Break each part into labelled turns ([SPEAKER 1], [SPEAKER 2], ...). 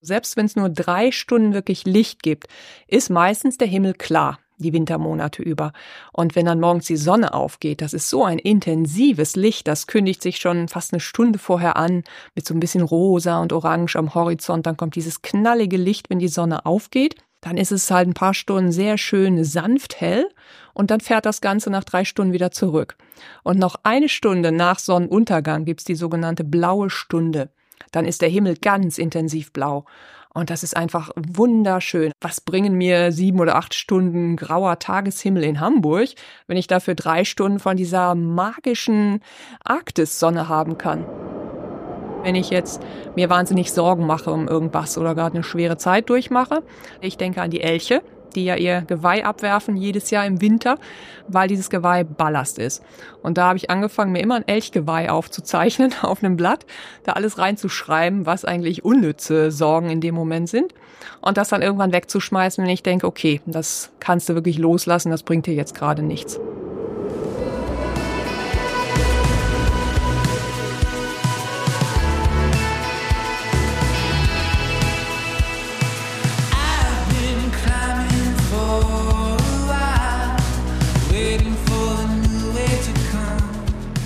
[SPEAKER 1] Selbst wenn es nur drei Stunden wirklich Licht gibt, ist meistens der Himmel klar die Wintermonate über. Und wenn dann morgens die Sonne aufgeht, das ist so ein intensives Licht, das kündigt sich schon fast eine Stunde vorher an, mit so ein bisschen rosa und orange am Horizont. Dann kommt dieses knallige Licht, wenn die Sonne aufgeht. Dann ist es halt ein paar Stunden sehr schön sanft hell und dann fährt das Ganze nach drei Stunden wieder zurück. Und noch eine Stunde nach Sonnenuntergang gibt's die sogenannte blaue Stunde. Dann ist der Himmel ganz intensiv blau. Und das ist einfach wunderschön. Was bringen mir sieben oder acht Stunden grauer Tageshimmel in Hamburg, wenn ich dafür drei Stunden von dieser magischen Arktis-Sonne haben kann? Wenn ich jetzt mir wahnsinnig Sorgen mache um irgendwas oder gerade eine schwere Zeit durchmache, ich denke an die Elche, die ja ihr Geweih abwerfen jedes Jahr im Winter, weil dieses Geweih Ballast ist. Und da habe ich angefangen, mir immer ein Elchgeweih aufzuzeichnen auf einem Blatt, da alles reinzuschreiben, was eigentlich unnütze Sorgen in dem Moment sind und das dann irgendwann wegzuschmeißen, wenn ich denke, okay, das kannst du wirklich loslassen, das bringt dir jetzt gerade nichts.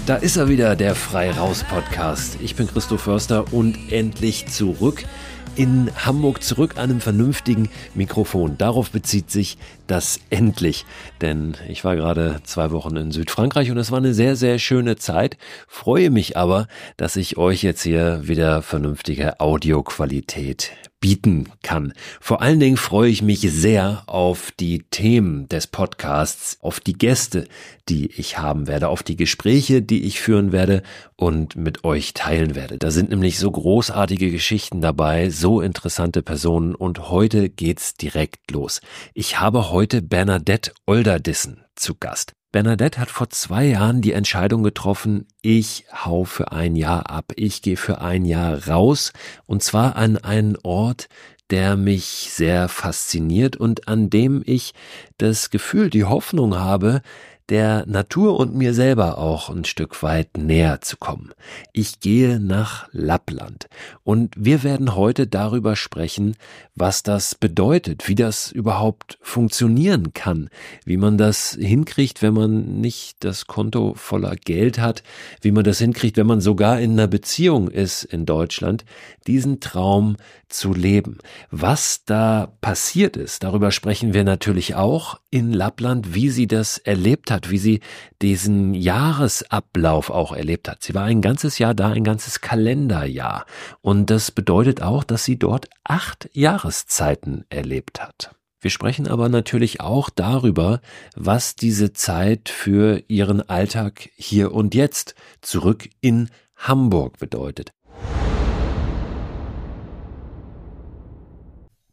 [SPEAKER 2] Da ist er wieder, der Frei Raus Podcast. Ich bin Christoph Förster und endlich zurück in Hamburg zurück an einem vernünftigen Mikrofon. Darauf bezieht sich das endlich. Denn ich war gerade zwei Wochen in Südfrankreich und es war eine sehr, sehr schöne Zeit. Freue mich aber, dass ich euch jetzt hier wieder vernünftige Audioqualität bieten kann. Vor allen Dingen freue ich mich sehr auf die Themen des Podcasts, auf die Gäste, die ich haben werde, auf die Gespräche, die ich führen werde und mit euch teilen werde. Da sind nämlich so großartige Geschichten dabei, so interessante Personen und heute geht's direkt los. Ich habe heute Bernadette Olderdissen zu Gast. Bernadette hat vor zwei Jahren die Entscheidung getroffen, ich hau für ein Jahr ab, ich gehe für ein Jahr raus und zwar an einen Ort, der mich sehr fasziniert und an dem ich das Gefühl, die Hoffnung habe, der Natur und mir selber auch ein Stück weit näher zu kommen. Ich gehe nach Lappland und wir werden heute darüber sprechen, was das bedeutet, wie das überhaupt funktionieren kann, wie man das hinkriegt, wenn man nicht das Konto voller Geld hat, wie man das hinkriegt, wenn man sogar in einer Beziehung ist in Deutschland, diesen Traum zu leben. Was da passiert ist, darüber sprechen wir natürlich auch in Lappland, wie sie das erlebt hat, wie sie diesen Jahresablauf auch erlebt hat. Sie war ein ganzes Jahr da, ein ganzes Kalenderjahr. Und das bedeutet auch, dass sie dort acht Jahreszeiten erlebt hat. Wir sprechen aber natürlich auch darüber, was diese Zeit für ihren Alltag hier und jetzt zurück in Hamburg bedeutet.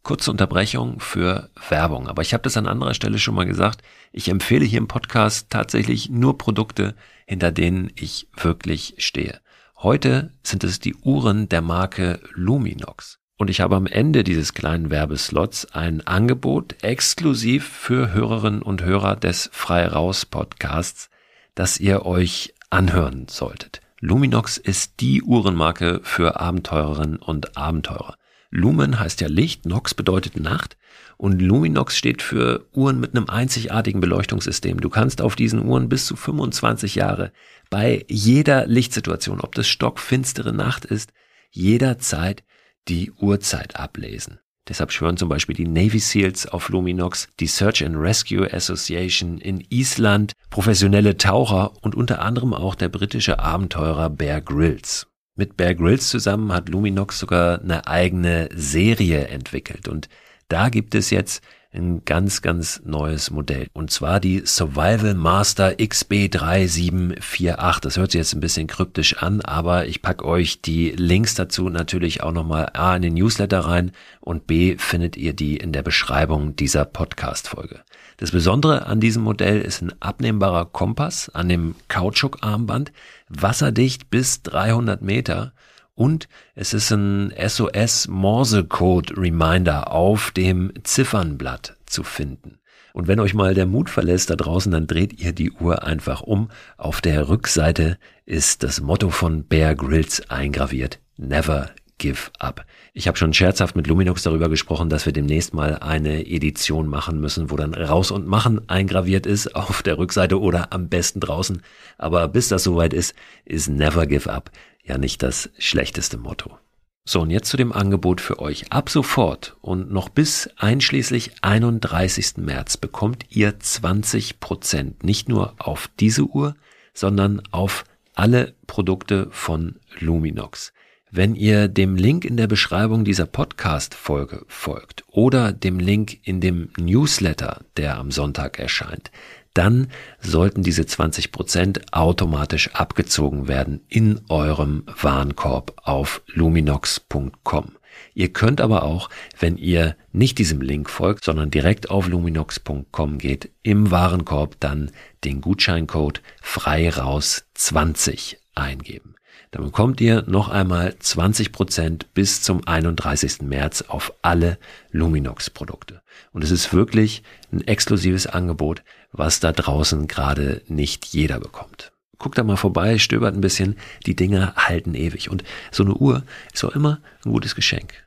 [SPEAKER 2] Kurze Unterbrechung für Werbung. Aber ich habe das an anderer Stelle schon mal gesagt. Ich empfehle hier im Podcast tatsächlich nur Produkte, hinter denen ich wirklich stehe. Heute sind es die Uhren der Marke Luminox. Und ich habe am Ende dieses kleinen Werbeslots ein Angebot exklusiv für Hörerinnen und Hörer des Frei Raus Podcasts, das ihr euch anhören solltet. Luminox ist die Uhrenmarke für Abenteurerinnen und Abenteurer. Lumen heißt ja Licht, Nox bedeutet Nacht und Luminox steht für Uhren mit einem einzigartigen Beleuchtungssystem. Du kannst auf diesen Uhren bis zu 25 Jahre bei jeder Lichtsituation, ob das stockfinstere Nacht ist, jederzeit die Uhrzeit ablesen. Deshalb schwören zum Beispiel die Navy SEALs auf Luminox, die Search and Rescue Association in Island, professionelle Taucher und unter anderem auch der britische Abenteurer Bear Grylls. Mit Bear Grylls zusammen hat Luminox sogar eine eigene Serie entwickelt und da gibt es jetzt ein ganz, ganz neues Modell. Und zwar die Survival Master XB3748. Das hört sich jetzt ein bisschen kryptisch an, aber ich packe euch die Links dazu natürlich auch nochmal A in den Newsletter rein und B findet ihr die in der Beschreibung dieser Podcast-Folge. Das Besondere an diesem Modell ist ein abnehmbarer Kompass an dem Kautschukarmband, wasserdicht bis 300 Meter und es ist ein SOS Morse Code Reminder auf dem Ziffernblatt zu finden. Und wenn euch mal der Mut verlässt da draußen, dann dreht ihr die Uhr einfach um. Auf der Rückseite ist das Motto von Bear Grylls eingraviert. Never give up. Ich habe schon scherzhaft mit Luminox darüber gesprochen, dass wir demnächst mal eine Edition machen müssen, wo dann Raus und Machen eingraviert ist auf der Rückseite oder am besten draußen. Aber bis das soweit ist, ist Never Give Up ja nicht das schlechteste Motto. So, und jetzt zu dem Angebot für euch. Ab sofort und noch bis einschließlich 31. März bekommt ihr 20 Prozent nicht nur auf diese Uhr, sondern auf alle Produkte von Luminox. Wenn ihr dem Link in der Beschreibung dieser Podcast-Folge folgt oder dem Link in dem Newsletter, der am Sonntag erscheint, dann sollten diese 20 Prozent automatisch abgezogen werden in eurem Warenkorb auf luminox.com. Ihr könnt aber auch, wenn ihr nicht diesem Link folgt, sondern direkt auf luminox.com geht, im Warenkorb dann den Gutscheincode frei raus 20 eingeben. Dann bekommt ihr noch einmal 20 Prozent bis zum 31. März auf alle Luminox Produkte. Und es ist wirklich ein exklusives Angebot, was da draußen gerade nicht jeder bekommt. Guckt da mal vorbei, stöbert ein bisschen, die Dinger halten ewig. Und so eine Uhr ist auch immer ein gutes Geschenk.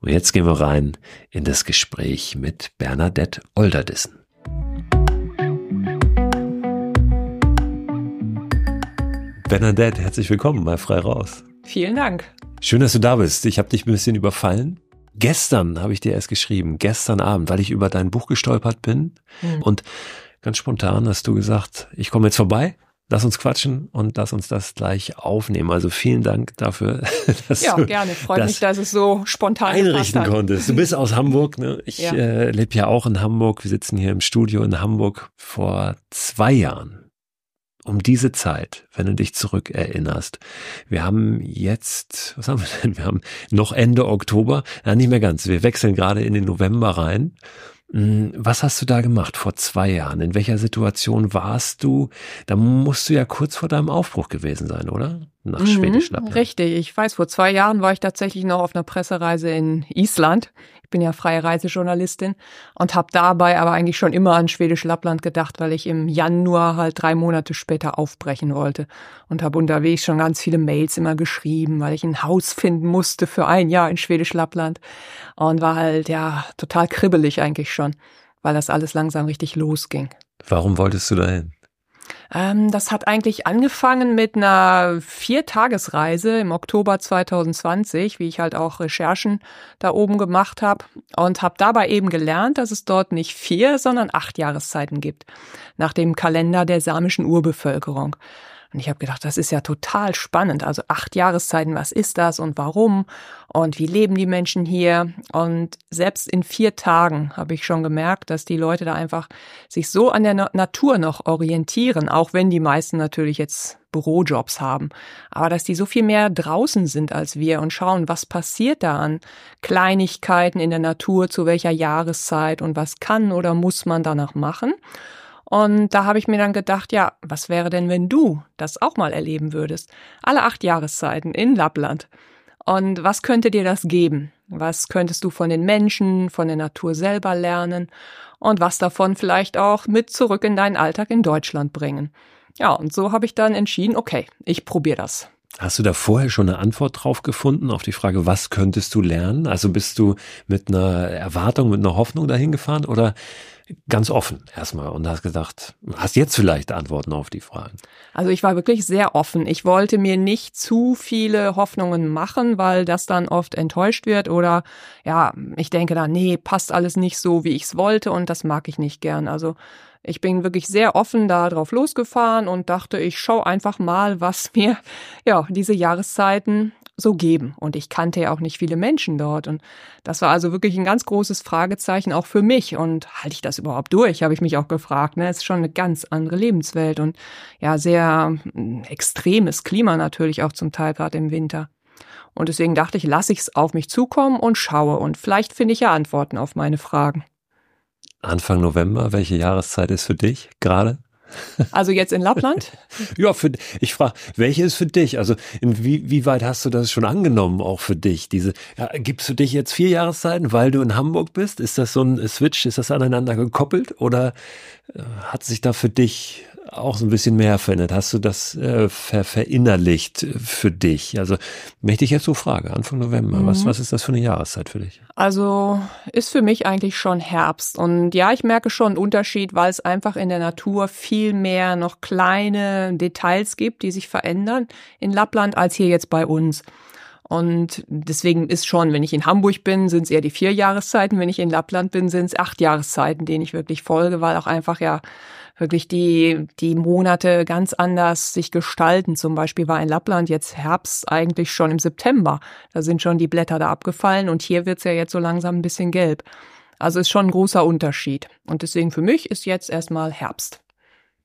[SPEAKER 2] Und jetzt gehen wir rein in das Gespräch mit Bernadette Olderdissen. Bernadette, herzlich willkommen mal frei raus.
[SPEAKER 1] Vielen Dank.
[SPEAKER 2] Schön, dass du da bist. Ich habe dich ein bisschen überfallen. Gestern habe ich dir erst geschrieben, gestern Abend, weil ich über dein Buch gestolpert bin. Mhm. Und ganz spontan hast du gesagt, ich komme jetzt vorbei, lass uns quatschen und lass uns das gleich aufnehmen. Also vielen Dank dafür,
[SPEAKER 1] dass ja, du gerne. Freut mich, dass es so spontan
[SPEAKER 2] einrichten konntest. Du bist aus Hamburg, ne? Ich ja. äh, lebe ja auch in Hamburg. Wir sitzen hier im Studio in Hamburg vor zwei Jahren um diese Zeit, wenn du dich zurückerinnerst. Wir haben jetzt, was haben wir denn? Wir haben noch Ende Oktober, ja nicht mehr ganz, wir wechseln gerade in den November rein. Hm, was hast du da gemacht vor zwei Jahren? In welcher Situation warst du? Da musst du ja kurz vor deinem Aufbruch gewesen sein, oder?
[SPEAKER 1] Nach mhm, Schwedisch Lappland. Richtig. Ich weiß, vor zwei Jahren war ich tatsächlich noch auf einer Pressereise in Island. Ich bin ja freie Reisejournalistin und habe dabei aber eigentlich schon immer an Schwedisch Lappland gedacht, weil ich im Januar halt drei Monate später aufbrechen wollte und habe unterwegs schon ganz viele Mails immer geschrieben, weil ich ein Haus finden musste für ein Jahr in Schwedisch Lappland und war halt ja total kribbelig eigentlich schon, weil das alles langsam richtig losging.
[SPEAKER 2] Warum wolltest du dahin?
[SPEAKER 1] Ähm, das hat eigentlich angefangen mit einer Viertagesreise im Oktober 2020, wie ich halt auch Recherchen da oben gemacht habe und habe dabei eben gelernt, dass es dort nicht vier, sondern acht Jahreszeiten gibt, nach dem Kalender der samischen Urbevölkerung. Und ich habe gedacht, das ist ja total spannend. Also acht Jahreszeiten, was ist das und warum? Und wie leben die Menschen hier? Und selbst in vier Tagen habe ich schon gemerkt, dass die Leute da einfach sich so an der Natur noch orientieren, auch wenn die meisten natürlich jetzt Bürojobs haben. Aber dass die so viel mehr draußen sind als wir und schauen, was passiert da an Kleinigkeiten in der Natur, zu welcher Jahreszeit und was kann oder muss man danach machen. Und da habe ich mir dann gedacht, ja, was wäre denn, wenn du das auch mal erleben würdest? Alle acht Jahreszeiten in Lappland. Und was könnte dir das geben? Was könntest du von den Menschen, von der Natur selber lernen? Und was davon vielleicht auch mit zurück in deinen Alltag in Deutschland bringen? Ja, und so habe ich dann entschieden, okay, ich probiere das.
[SPEAKER 2] Hast du da vorher schon eine Antwort drauf gefunden auf die Frage, was könntest du lernen? Also bist du mit einer Erwartung, mit einer Hoffnung dahin gefahren oder ganz offen erstmal und hast gedacht, hast jetzt vielleicht Antworten auf die Fragen?
[SPEAKER 1] Also ich war wirklich sehr offen. Ich wollte mir nicht zu viele Hoffnungen machen, weil das dann oft enttäuscht wird oder ja, ich denke da, nee, passt alles nicht so, wie ich es wollte und das mag ich nicht gern. Also ich bin wirklich sehr offen da drauf losgefahren und dachte, ich schau einfach mal, was mir ja diese Jahreszeiten so geben. Und ich kannte ja auch nicht viele Menschen dort. Und das war also wirklich ein ganz großes Fragezeichen auch für mich. Und halte ich das überhaupt durch, habe ich mich auch gefragt. Ne? Es ist schon eine ganz andere Lebenswelt und ja, sehr hm, extremes Klima natürlich auch zum Teil gerade im Winter. Und deswegen dachte ich, lasse ich es auf mich zukommen und schaue. Und vielleicht finde ich ja Antworten auf meine Fragen.
[SPEAKER 2] Anfang November, welche Jahreszeit ist für dich gerade?
[SPEAKER 1] Also jetzt in Lappland?
[SPEAKER 2] ja, für, ich frage, welche ist für dich? Also inwieweit hast du das schon angenommen, auch für dich? Diese, ja, gibt's für dich jetzt vier Jahreszeiten, weil du in Hamburg bist? Ist das so ein Switch, ist das aneinander gekoppelt oder äh, hat sich da für dich auch so ein bisschen mehr verändert? Hast du das äh, ver verinnerlicht für dich? Also möchte ich jetzt so fragen, Anfang November, mhm. was, was ist das für eine Jahreszeit für dich?
[SPEAKER 1] Also ist für mich eigentlich schon Herbst. Und ja, ich merke schon einen Unterschied, weil es einfach in der Natur viel mehr noch kleine Details gibt, die sich verändern in Lappland als hier jetzt bei uns. Und deswegen ist schon, wenn ich in Hamburg bin, sind es eher die vier Jahreszeiten. Wenn ich in Lappland bin, sind es acht Jahreszeiten, denen ich wirklich folge, weil auch einfach ja wirklich die, die Monate ganz anders sich gestalten. Zum Beispiel war in Lappland jetzt Herbst eigentlich schon im September. Da sind schon die Blätter da abgefallen und hier wird's ja jetzt so langsam ein bisschen gelb. Also ist schon ein großer Unterschied. Und deswegen für mich ist jetzt erstmal Herbst.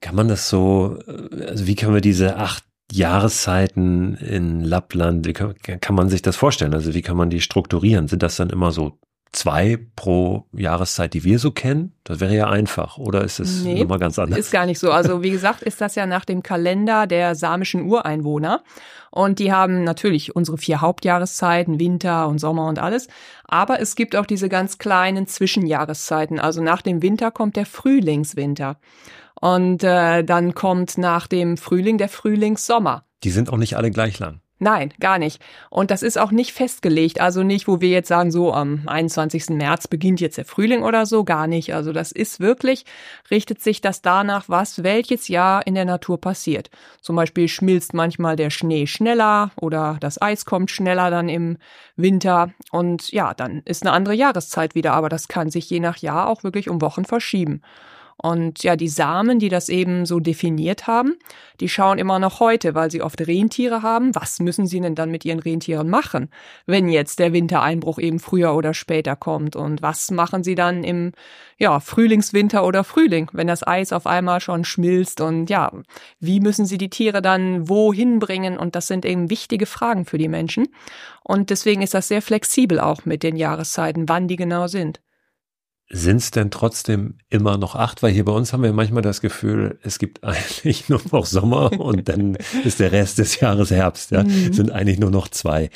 [SPEAKER 2] Kann man das so, also wie können wir diese acht Jahreszeiten in Lappland, kann, kann man sich das vorstellen? Also wie kann man die strukturieren? Sind das dann immer so zwei pro Jahreszeit, die wir so kennen? Das wäre ja einfach, oder ist es nee, nochmal ganz anders?
[SPEAKER 1] Ist gar nicht so. Also wie gesagt, ist das ja nach dem Kalender der samischen Ureinwohner. Und die haben natürlich unsere vier Hauptjahreszeiten, Winter und Sommer und alles. Aber es gibt auch diese ganz kleinen Zwischenjahreszeiten. Also nach dem Winter kommt der Frühlingswinter. Und äh, dann kommt nach dem Frühling der Frühlingssommer.
[SPEAKER 2] Die sind auch nicht alle gleich lang.
[SPEAKER 1] Nein, gar nicht. Und das ist auch nicht festgelegt. Also nicht, wo wir jetzt sagen, so am 21. März beginnt jetzt der Frühling oder so, gar nicht. Also das ist wirklich, richtet sich das danach, was welches Jahr in der Natur passiert. Zum Beispiel schmilzt manchmal der Schnee schneller oder das Eis kommt schneller dann im Winter. Und ja, dann ist eine andere Jahreszeit wieder. Aber das kann sich je nach Jahr auch wirklich um Wochen verschieben. Und ja, die Samen, die das eben so definiert haben, die schauen immer noch heute, weil sie oft Rentiere haben. Was müssen sie denn dann mit ihren Rentieren machen, wenn jetzt der Wintereinbruch eben früher oder später kommt? Und was machen sie dann im ja, Frühlingswinter oder Frühling, wenn das Eis auf einmal schon schmilzt? Und ja, wie müssen sie die Tiere dann wohin bringen? Und das sind eben wichtige Fragen für die Menschen. Und deswegen ist das sehr flexibel auch mit den Jahreszeiten, wann die genau sind
[SPEAKER 2] sind es denn trotzdem immer noch acht? Weil hier bei uns haben wir manchmal das Gefühl, es gibt eigentlich nur noch Sommer und dann ist der Rest des Jahres Herbst. Ja, mhm. sind eigentlich nur noch zwei.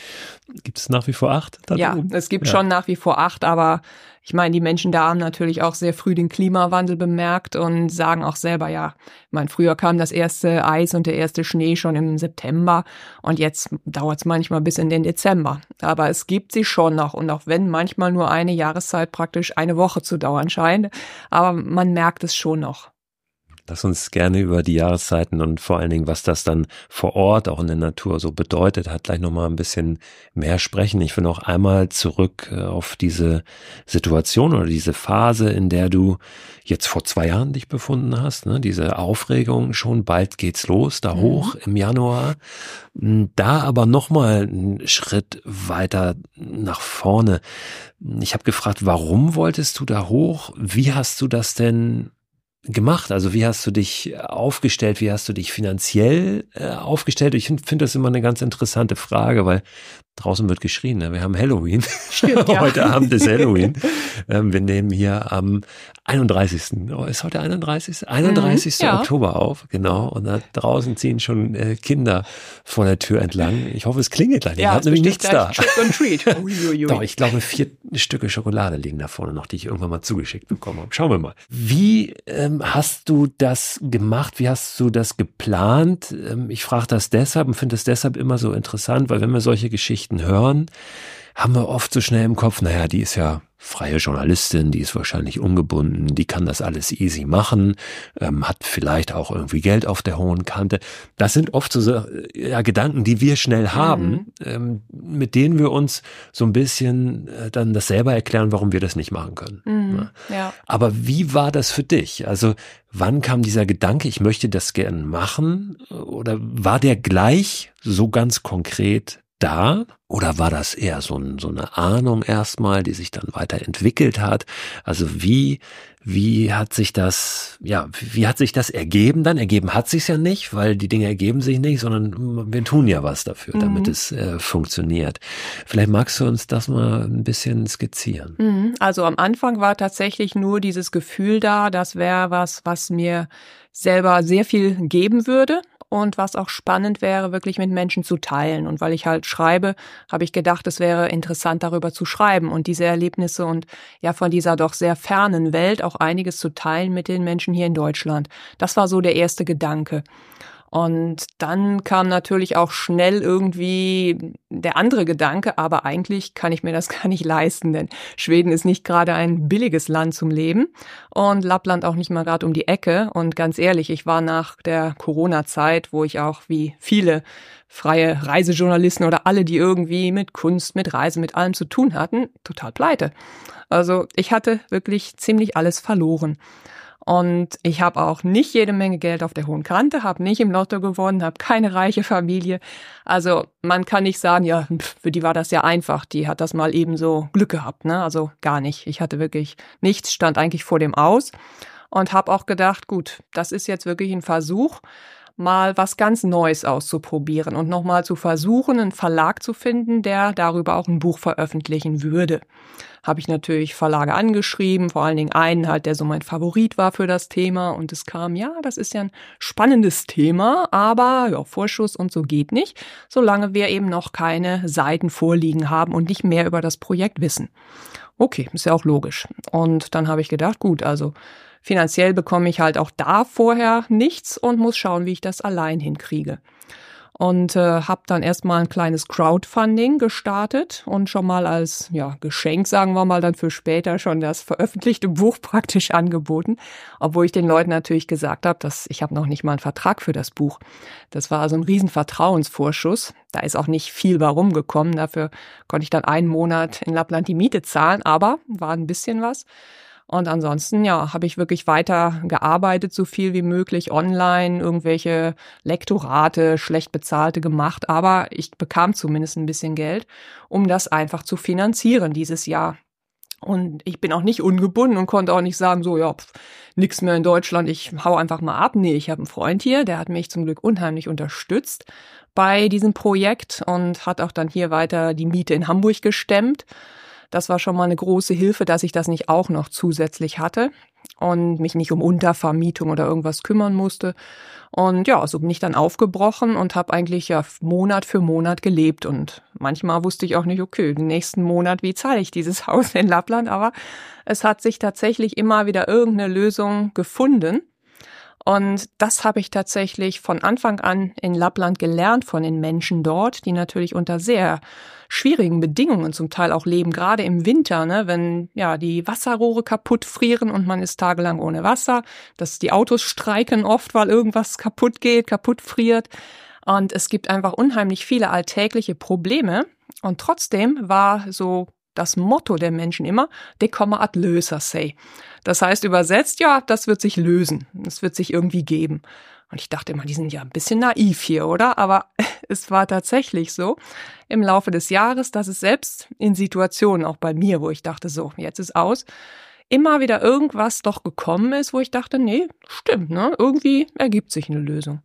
[SPEAKER 2] Gibt es nach wie vor acht?
[SPEAKER 1] Ja, oben? es gibt ja. schon nach wie vor acht, aber ich meine, die Menschen da haben natürlich auch sehr früh den Klimawandel bemerkt und sagen auch selber, ja, meine, früher kam das erste Eis und der erste Schnee schon im September und jetzt dauert es manchmal bis in den Dezember. Aber es gibt sie schon noch und auch wenn manchmal nur eine Jahreszeit praktisch eine Woche zu dauern scheint, aber man merkt es schon noch.
[SPEAKER 2] Lass uns gerne über die Jahreszeiten und vor allen Dingen, was das dann vor Ort auch in der Natur so bedeutet hat, gleich nochmal ein bisschen mehr sprechen. Ich will noch einmal zurück äh, auf diese Situation oder diese Phase, in der du jetzt vor zwei Jahren dich befunden hast. Ne? Diese Aufregung schon, bald geht's los, da mhm. hoch im Januar. Hm, da aber nochmal einen Schritt weiter nach vorne. Ich habe gefragt, warum wolltest du da hoch? Wie hast du das denn gemacht? Also wie hast du dich aufgestellt? Wie hast du dich finanziell äh, aufgestellt? Ich finde find das immer eine ganz interessante Frage, weil Draußen wird geschrien, ne? wir haben Halloween. Stimmt, ja. heute Abend ist Halloween. Ähm, wir nehmen hier am 31. Oh, ist heute 31. 31. Mhm, ja. Oktober auf, genau. Und da draußen ziehen schon äh, Kinder vor der Tür entlang. Ich hoffe, es klingelt gleich. Ja, hat nämlich nichts da. Treat. Doch, ich glaube, vier Stücke Schokolade liegen da vorne noch, die ich irgendwann mal zugeschickt bekommen habe. Schauen wir mal. Wie ähm, hast du das gemacht? Wie hast du das geplant? Ähm, ich frage das deshalb und finde es deshalb immer so interessant, weil wenn wir solche Geschichten Geschichten hören, haben wir oft so schnell im Kopf, naja, die ist ja freie Journalistin, die ist wahrscheinlich ungebunden, die kann das alles easy machen, ähm, hat vielleicht auch irgendwie Geld auf der hohen Kante. Das sind oft so äh, ja, Gedanken, die wir schnell haben, mhm. ähm, mit denen wir uns so ein bisschen äh, dann das selber erklären, warum wir das nicht machen können. Mhm. Ja. Aber wie war das für dich? Also wann kam dieser Gedanke, ich möchte das gern machen? Oder war der gleich so ganz konkret da? Oder war das eher so, ein, so eine Ahnung erstmal, die sich dann weiterentwickelt hat? Also wie, wie hat sich das, ja, wie hat sich das ergeben dann? Ergeben hat sich's ja nicht, weil die Dinge ergeben sich nicht, sondern wir tun ja was dafür, damit mhm. es äh, funktioniert. Vielleicht magst du uns das mal ein bisschen skizzieren.
[SPEAKER 1] Mhm. Also am Anfang war tatsächlich nur dieses Gefühl da, das wäre was, was mir selber sehr viel geben würde und was auch spannend wäre, wirklich mit Menschen zu teilen. Und weil ich halt schreibe, habe ich gedacht, es wäre interessant, darüber zu schreiben und diese Erlebnisse und ja von dieser doch sehr fernen Welt auch einiges zu teilen mit den Menschen hier in Deutschland. Das war so der erste Gedanke. Und dann kam natürlich auch schnell irgendwie der andere Gedanke, aber eigentlich kann ich mir das gar nicht leisten, denn Schweden ist nicht gerade ein billiges Land zum Leben und Lappland auch nicht mal gerade um die Ecke. Und ganz ehrlich, ich war nach der Corona-Zeit, wo ich auch wie viele freie Reisejournalisten oder alle, die irgendwie mit Kunst, mit Reisen, mit allem zu tun hatten, total pleite. Also ich hatte wirklich ziemlich alles verloren. Und ich habe auch nicht jede Menge Geld auf der hohen Kante, habe nicht im Lotto gewonnen, habe keine reiche Familie. Also man kann nicht sagen, ja, für die war das ja einfach, die hat das mal eben so Glück gehabt, ne? Also gar nicht. Ich hatte wirklich nichts, stand eigentlich vor dem Aus und habe auch gedacht, gut, das ist jetzt wirklich ein Versuch mal was ganz Neues auszuprobieren und nochmal zu versuchen, einen Verlag zu finden, der darüber auch ein Buch veröffentlichen würde. Habe ich natürlich Verlage angeschrieben, vor allen Dingen einen halt, der so mein Favorit war für das Thema und es kam, ja, das ist ja ein spannendes Thema, aber ja, Vorschuss und so geht nicht, solange wir eben noch keine Seiten vorliegen haben und nicht mehr über das Projekt wissen. Okay, ist ja auch logisch. Und dann habe ich gedacht, gut, also Finanziell bekomme ich halt auch da vorher nichts und muss schauen, wie ich das allein hinkriege. Und äh, habe dann erstmal ein kleines Crowdfunding gestartet und schon mal als ja, Geschenk, sagen wir mal, dann für später schon das veröffentlichte Buch praktisch angeboten. Obwohl ich den Leuten natürlich gesagt habe, dass ich habe noch nicht mal einen Vertrag für das Buch. Das war also ein riesen Vertrauensvorschuss. Da ist auch nicht viel warum gekommen. Dafür konnte ich dann einen Monat in Lappland die Miete zahlen, aber war ein bisschen was. Und ansonsten, ja, habe ich wirklich weiter gearbeitet, so viel wie möglich online, irgendwelche Lektorate, schlecht bezahlte gemacht. Aber ich bekam zumindest ein bisschen Geld, um das einfach zu finanzieren dieses Jahr. Und ich bin auch nicht ungebunden und konnte auch nicht sagen, so, ja, pf, nix mehr in Deutschland, ich hau einfach mal ab. Nee, ich habe einen Freund hier, der hat mich zum Glück unheimlich unterstützt bei diesem Projekt und hat auch dann hier weiter die Miete in Hamburg gestemmt. Das war schon mal eine große Hilfe, dass ich das nicht auch noch zusätzlich hatte und mich nicht um Untervermietung oder irgendwas kümmern musste. Und ja, so bin ich dann aufgebrochen und habe eigentlich ja Monat für Monat gelebt. Und manchmal wusste ich auch nicht, okay, den nächsten Monat, wie zahle ich dieses Haus in Lappland? Aber es hat sich tatsächlich immer wieder irgendeine Lösung gefunden. Und das habe ich tatsächlich von Anfang an in Lappland gelernt von den Menschen dort, die natürlich unter sehr schwierigen Bedingungen zum Teil auch leben, gerade im Winter, ne, wenn ja die Wasserrohre kaputt frieren und man ist tagelang ohne Wasser, dass die Autos streiken oft, weil irgendwas kaputt geht, kaputt friert. Und es gibt einfach unheimlich viele alltägliche Probleme. Und trotzdem war so das Motto der Menschen immer, de komme ad löser sei. Das heißt übersetzt, ja, das wird sich lösen. Das wird sich irgendwie geben. Und ich dachte immer, die sind ja ein bisschen naiv hier, oder? Aber es war tatsächlich so im Laufe des Jahres, dass es selbst in Situationen, auch bei mir, wo ich dachte, so, jetzt ist aus, immer wieder irgendwas doch gekommen ist, wo ich dachte, nee, stimmt, ne? Irgendwie ergibt sich eine Lösung.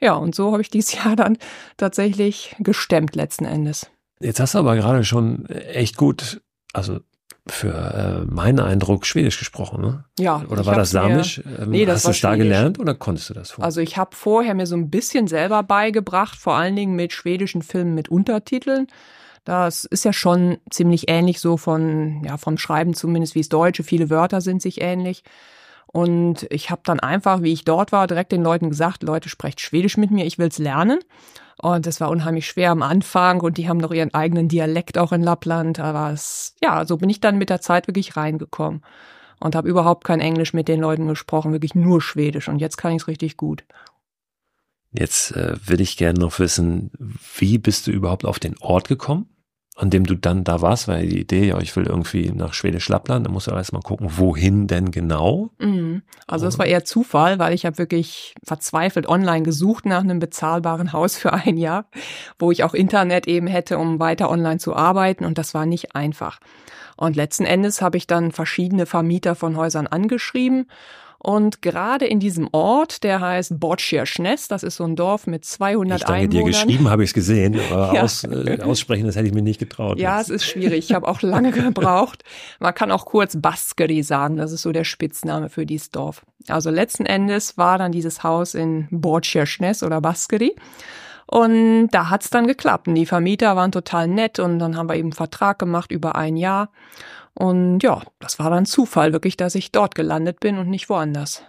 [SPEAKER 1] Ja, und so habe ich dieses Jahr dann tatsächlich gestemmt letzten Endes.
[SPEAKER 2] Jetzt hast du aber gerade schon echt gut, also für äh, meinen Eindruck Schwedisch gesprochen, ne?
[SPEAKER 1] Ja.
[SPEAKER 2] Oder war das Samisch?
[SPEAKER 1] Mir, ähm, nee, das
[SPEAKER 2] Hast du es da gelernt oder konntest du das
[SPEAKER 1] vorher? Also ich habe vorher mir so ein bisschen selber beigebracht, vor allen Dingen mit schwedischen Filmen mit Untertiteln. Das ist ja schon ziemlich ähnlich so von, ja, vom Schreiben zumindest wie es Deutsche. Viele Wörter sind sich ähnlich. Und ich habe dann einfach, wie ich dort war, direkt den Leuten gesagt, Leute, sprecht Schwedisch mit mir, ich will's lernen. Und das war unheimlich schwer am Anfang und die haben noch ihren eigenen Dialekt auch in Lappland. Aber es, ja, so bin ich dann mit der Zeit wirklich reingekommen und habe überhaupt kein Englisch mit den Leuten gesprochen, wirklich nur Schwedisch. Und jetzt kann ich es richtig gut.
[SPEAKER 2] Jetzt äh, will ich gerne noch wissen, wie bist du überhaupt auf den Ort gekommen? An dem du dann da warst, weil die Idee, ja, ich will irgendwie nach Schwedisch-Lappland, da musst du erstmal gucken, wohin denn genau.
[SPEAKER 1] Mhm. Also es war eher Zufall, weil ich habe wirklich verzweifelt online gesucht nach einem bezahlbaren Haus für ein Jahr, wo ich auch Internet eben hätte, um weiter online zu arbeiten und das war nicht einfach. Und letzten Endes habe ich dann verschiedene Vermieter von Häusern angeschrieben Und gerade in diesem Ort, der heißt Bortschirschness, das ist so ein Dorf mit 200
[SPEAKER 2] ich danke
[SPEAKER 1] Einwohnern.
[SPEAKER 2] dir geschrieben, habe ich es gesehen, aber ja. aus, äh, aussprechen, das hätte ich mir nicht getraut.
[SPEAKER 1] Ja,
[SPEAKER 2] jetzt.
[SPEAKER 1] es ist schwierig. Ich habe auch lange gebraucht. Man kann auch kurz Baskeri sagen, das ist so der Spitzname für dieses Dorf. Also letzten Endes war dann dieses Haus in Bortschirschness oder Baskeri. Und da hat's dann geklappt. Und die Vermieter waren total nett und dann haben wir eben einen Vertrag gemacht über ein Jahr. Und ja, das war dann Zufall wirklich, dass ich dort gelandet bin und nicht woanders.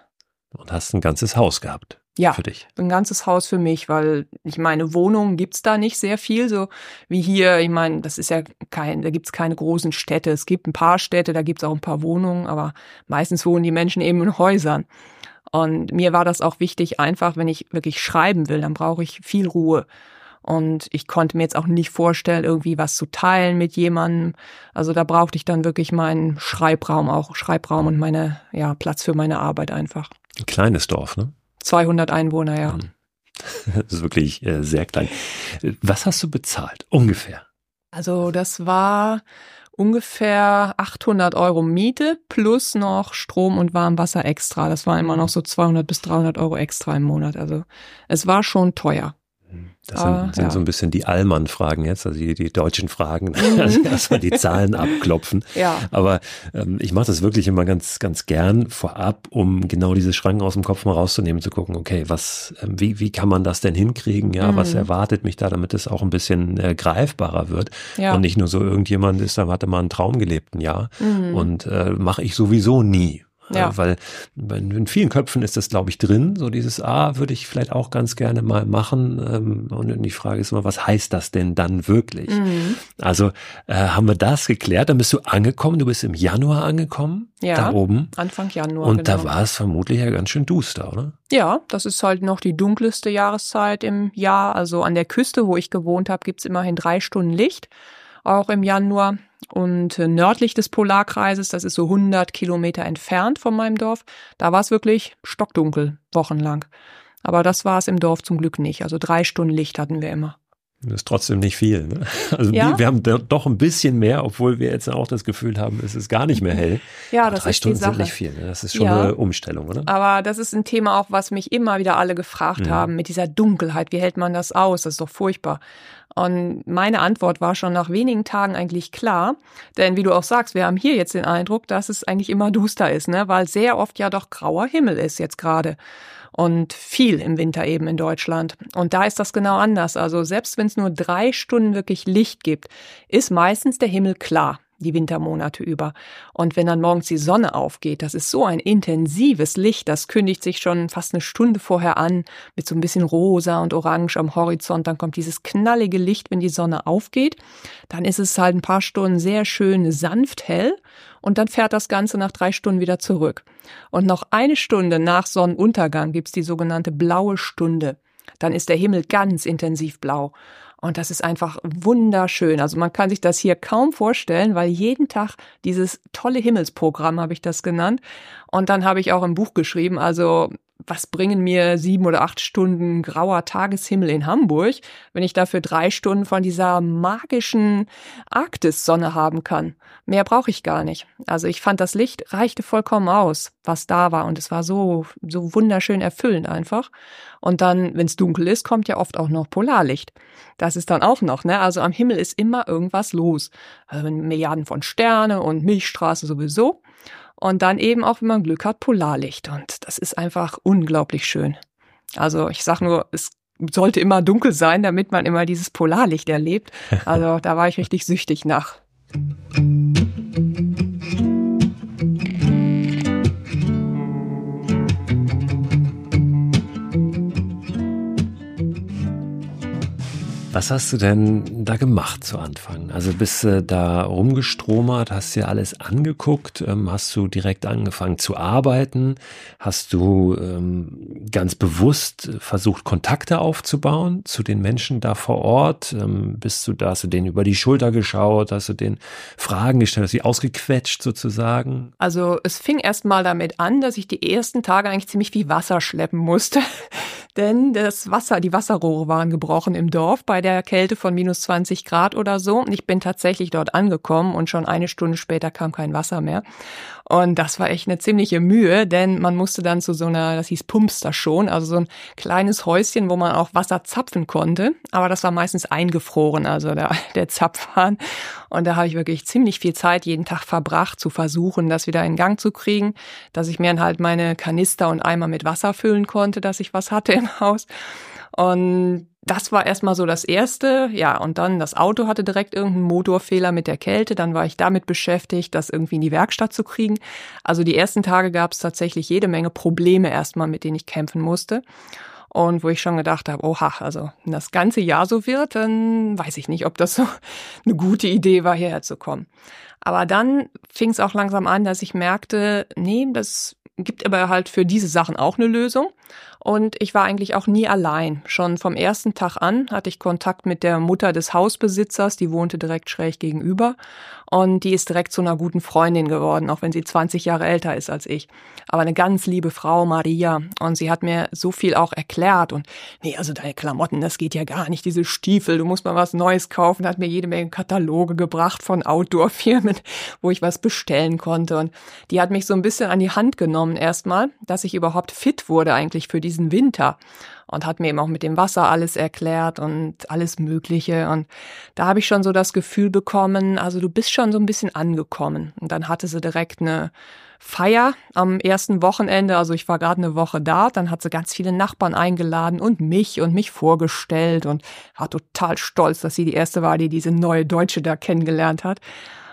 [SPEAKER 2] Und hast ein ganzes Haus gehabt.
[SPEAKER 1] Ja,
[SPEAKER 2] für dich.
[SPEAKER 1] ein ganzes Haus für mich, weil ich meine, Wohnungen gibt's da nicht sehr viel, so wie hier. Ich meine, das ist ja kein, da gibt's keine großen Städte. Es gibt ein paar Städte, da gibt's auch ein paar Wohnungen, aber meistens wohnen die Menschen eben in Häusern. Und mir war das auch wichtig, einfach, wenn ich wirklich schreiben will, dann brauche ich viel Ruhe. Und ich konnte mir jetzt auch nicht vorstellen, irgendwie was zu teilen mit jemandem. Also da brauchte ich dann wirklich meinen Schreibraum, auch Schreibraum und meine, ja, Platz für meine Arbeit einfach.
[SPEAKER 2] Ein kleines Dorf, ne?
[SPEAKER 1] 200 Einwohner, ja.
[SPEAKER 2] Das ist wirklich äh, sehr klein. Was hast du bezahlt? Ungefähr.
[SPEAKER 1] Also das war ungefähr 800 Euro Miete plus noch Strom und Warmwasser extra. Das war immer noch so 200 bis 300 Euro extra im Monat. Also es war schon teuer.
[SPEAKER 2] Das sind, ah, sind ja. so ein bisschen die Allmann-Fragen jetzt, also die, die deutschen Fragen, also erstmal die Zahlen abklopfen.
[SPEAKER 1] Ja.
[SPEAKER 2] Aber ähm, ich mache das wirklich immer ganz, ganz gern vorab, um genau diese Schranken aus dem Kopf mal rauszunehmen, zu gucken, okay, was, äh, wie, wie kann man das denn hinkriegen? Ja, mhm. was erwartet mich da, damit es auch ein bisschen äh, greifbarer wird
[SPEAKER 1] ja.
[SPEAKER 2] und nicht nur so irgendjemand ist, da hatte mal einen Traum gelebt ein Jahr mhm. und äh, mache ich sowieso nie. Ja. Äh, weil in vielen Köpfen ist das, glaube ich, drin. So dieses Ah, würde ich vielleicht auch ganz gerne mal machen. Ähm, und die Frage ist immer, was heißt das denn dann wirklich? Mhm. Also äh, haben wir das geklärt. Dann bist du angekommen. Du bist im Januar angekommen.
[SPEAKER 1] Ja,
[SPEAKER 2] da oben.
[SPEAKER 1] Anfang Januar.
[SPEAKER 2] Und
[SPEAKER 1] genau.
[SPEAKER 2] da war es vermutlich ja ganz schön duster, oder?
[SPEAKER 1] Ja, das ist halt noch die dunkelste Jahreszeit im Jahr. Also an der Küste, wo ich gewohnt habe, gibt's immerhin drei Stunden Licht. Auch im Januar. Und äh, nördlich des Polarkreises, das ist so 100 Kilometer entfernt von meinem Dorf, da war es wirklich stockdunkel, wochenlang. Aber das war es im Dorf zum Glück nicht. Also drei Stunden Licht hatten wir immer.
[SPEAKER 2] Das ist trotzdem nicht viel. Ne? Also
[SPEAKER 1] ja?
[SPEAKER 2] wir, wir haben doch ein bisschen mehr, obwohl wir jetzt auch das Gefühl haben, es ist gar nicht mehr hell.
[SPEAKER 1] Ja,
[SPEAKER 2] Aber
[SPEAKER 1] das
[SPEAKER 2] drei
[SPEAKER 1] ist
[SPEAKER 2] Stunden
[SPEAKER 1] die Sache.
[SPEAKER 2] sind nicht viel. Ne? Das ist schon
[SPEAKER 1] Ja.
[SPEAKER 2] eine Umstellung, oder?
[SPEAKER 1] Aber das ist ein Thema auch, was mich immer wieder alle gefragt
[SPEAKER 2] Ja.
[SPEAKER 1] haben, mit dieser Dunkelheit. Wie hält man das aus? Das ist doch furchtbar. Und meine Antwort war schon nach wenigen Tagen eigentlich klar. Denn wie du auch sagst, wir haben hier jetzt den Eindruck, dass es eigentlich immer duster ist, ne? weil sehr oft ja doch grauer Himmel ist jetzt gerade. Und viel im Winter eben in Deutschland. Und da ist das genau anders. Also selbst wenn es nur drei Stunden wirklich Licht gibt, ist meistens der Himmel klar die Wintermonate über. Und wenn dann morgens die Sonne aufgeht, das ist so ein intensives Licht, das kündigt sich schon fast eine Stunde vorher an, mit so ein bisschen rosa und orange am Horizont. Dann kommt dieses knallige Licht, wenn die Sonne aufgeht. Dann ist es halt ein paar Stunden sehr schön sanft hell und dann fährt das Ganze nach drei Stunden wieder zurück. Und noch eine Stunde nach Sonnenuntergang gibt's die sogenannte blaue Stunde. Dann ist der Himmel ganz intensiv blau. Und das ist einfach wunderschön. Also man kann sich das hier kaum vorstellen, weil jeden Tag dieses tolle Himmelsprogramm habe ich das genannt. Und dann habe ich auch im Buch geschrieben, also was bringen mir sieben oder acht Stunden grauer Tageshimmel in Hamburg, wenn ich dafür drei Stunden von dieser magischen Arktis-Sonne haben kann? Mehr brauche ich gar nicht. Also ich fand, das Licht reichte vollkommen aus, was da war. Und es war so, so wunderschön erfüllend einfach. Und dann, wenn es dunkel ist, kommt ja oft auch noch Polarlicht. Das ist dann auch noch, ne? Also am Himmel ist immer irgendwas los. Also Milliarden von Sterne und Milchstraße sowieso. Und dann eben auch, wenn man Glück hat, Polarlicht. Und das ist einfach unglaublich schön. Also ich sag nur, es sollte immer dunkel sein, damit man immer dieses Polarlicht erlebt. Also da war ich richtig süchtig nach.
[SPEAKER 2] Was hast du denn da gemacht zu Anfang? Also bist du da rumgestromert, hast dir alles angeguckt, ähm, hast du direkt angefangen zu arbeiten, hast du ähm, ganz bewusst versucht, Kontakte aufzubauen zu den Menschen da vor Ort? Ähm, bist du da, hast du denen über die Schulter geschaut, hast du denen Fragen gestellt, hast du sie ausgequetscht sozusagen?
[SPEAKER 1] Also es fing erst mal damit an, dass ich die ersten Tage eigentlich ziemlich viel Wasser schleppen musste. Denn das Wasser, die Wasserrohre waren gebrochen im Dorf bei der Kälte von minus 20 Grad oder so. Ich bin tatsächlich dort angekommen und schon eine Stunde später kam kein Wasser mehr. Und das war echt eine ziemliche Mühe, denn man musste dann zu so einer, das hieß Pumpstation, also so ein kleines Häuschen, wo man auch Wasser zapfen konnte. Aber das war meistens eingefroren, also der, der Zapfhahn. Und da habe ich wirklich ziemlich viel Zeit jeden Tag verbracht, zu versuchen, das wieder in Gang zu kriegen, dass ich mir dann halt meine Kanister und Eimer mit Wasser füllen konnte, dass ich was hatte im Haus. Und das war erstmal so das erste, ja, und dann das Auto hatte direkt irgendeinen Motorfehler mit der Kälte, dann war ich damit beschäftigt, das irgendwie in die Werkstatt zu kriegen. Also die ersten Tage gab es tatsächlich jede Menge Probleme erstmal, mit denen ich kämpfen musste. Und wo ich schon gedacht habe, oha, also wenn das ganze Jahr so wird, dann weiß ich nicht, ob das so eine gute Idee war, hierher zu kommen. Aber dann fing es auch langsam an, dass ich merkte, nee, das gibt aber halt für diese Sachen auch eine Lösung. Und ich war eigentlich auch nie allein. Schon vom ersten Tag an hatte ich Kontakt mit der Mutter des Hausbesitzers, die wohnte direkt schräg gegenüber. Und die ist direkt zu einer guten Freundin geworden, auch wenn sie 20 Jahre älter ist als ich. Aber eine ganz liebe Frau, Maria. Und sie hat mir so viel auch erklärt. Und nee, also deine Klamotten, das geht ja gar nicht, diese Stiefel, du musst mal was Neues kaufen. Hat mir jede Menge Kataloge gebracht von Outdoor-Firmen, wo ich was bestellen konnte. Und die hat mich so ein bisschen an die Hand genommen erstmal, dass ich überhaupt fit wurde eigentlich für diesen Winter und hat mir eben auch mit dem Wasser alles erklärt und alles Mögliche. Und da habe ich schon so das Gefühl bekommen, also du bist schon so ein bisschen angekommen. Und dann hatte sie direkt eine Feier am ersten Wochenende, also ich war gerade eine Woche da, dann hat sie ganz viele Nachbarn eingeladen und mich und mich vorgestellt und war total stolz, dass sie die erste war, die diese neue Deutsche da kennengelernt hat.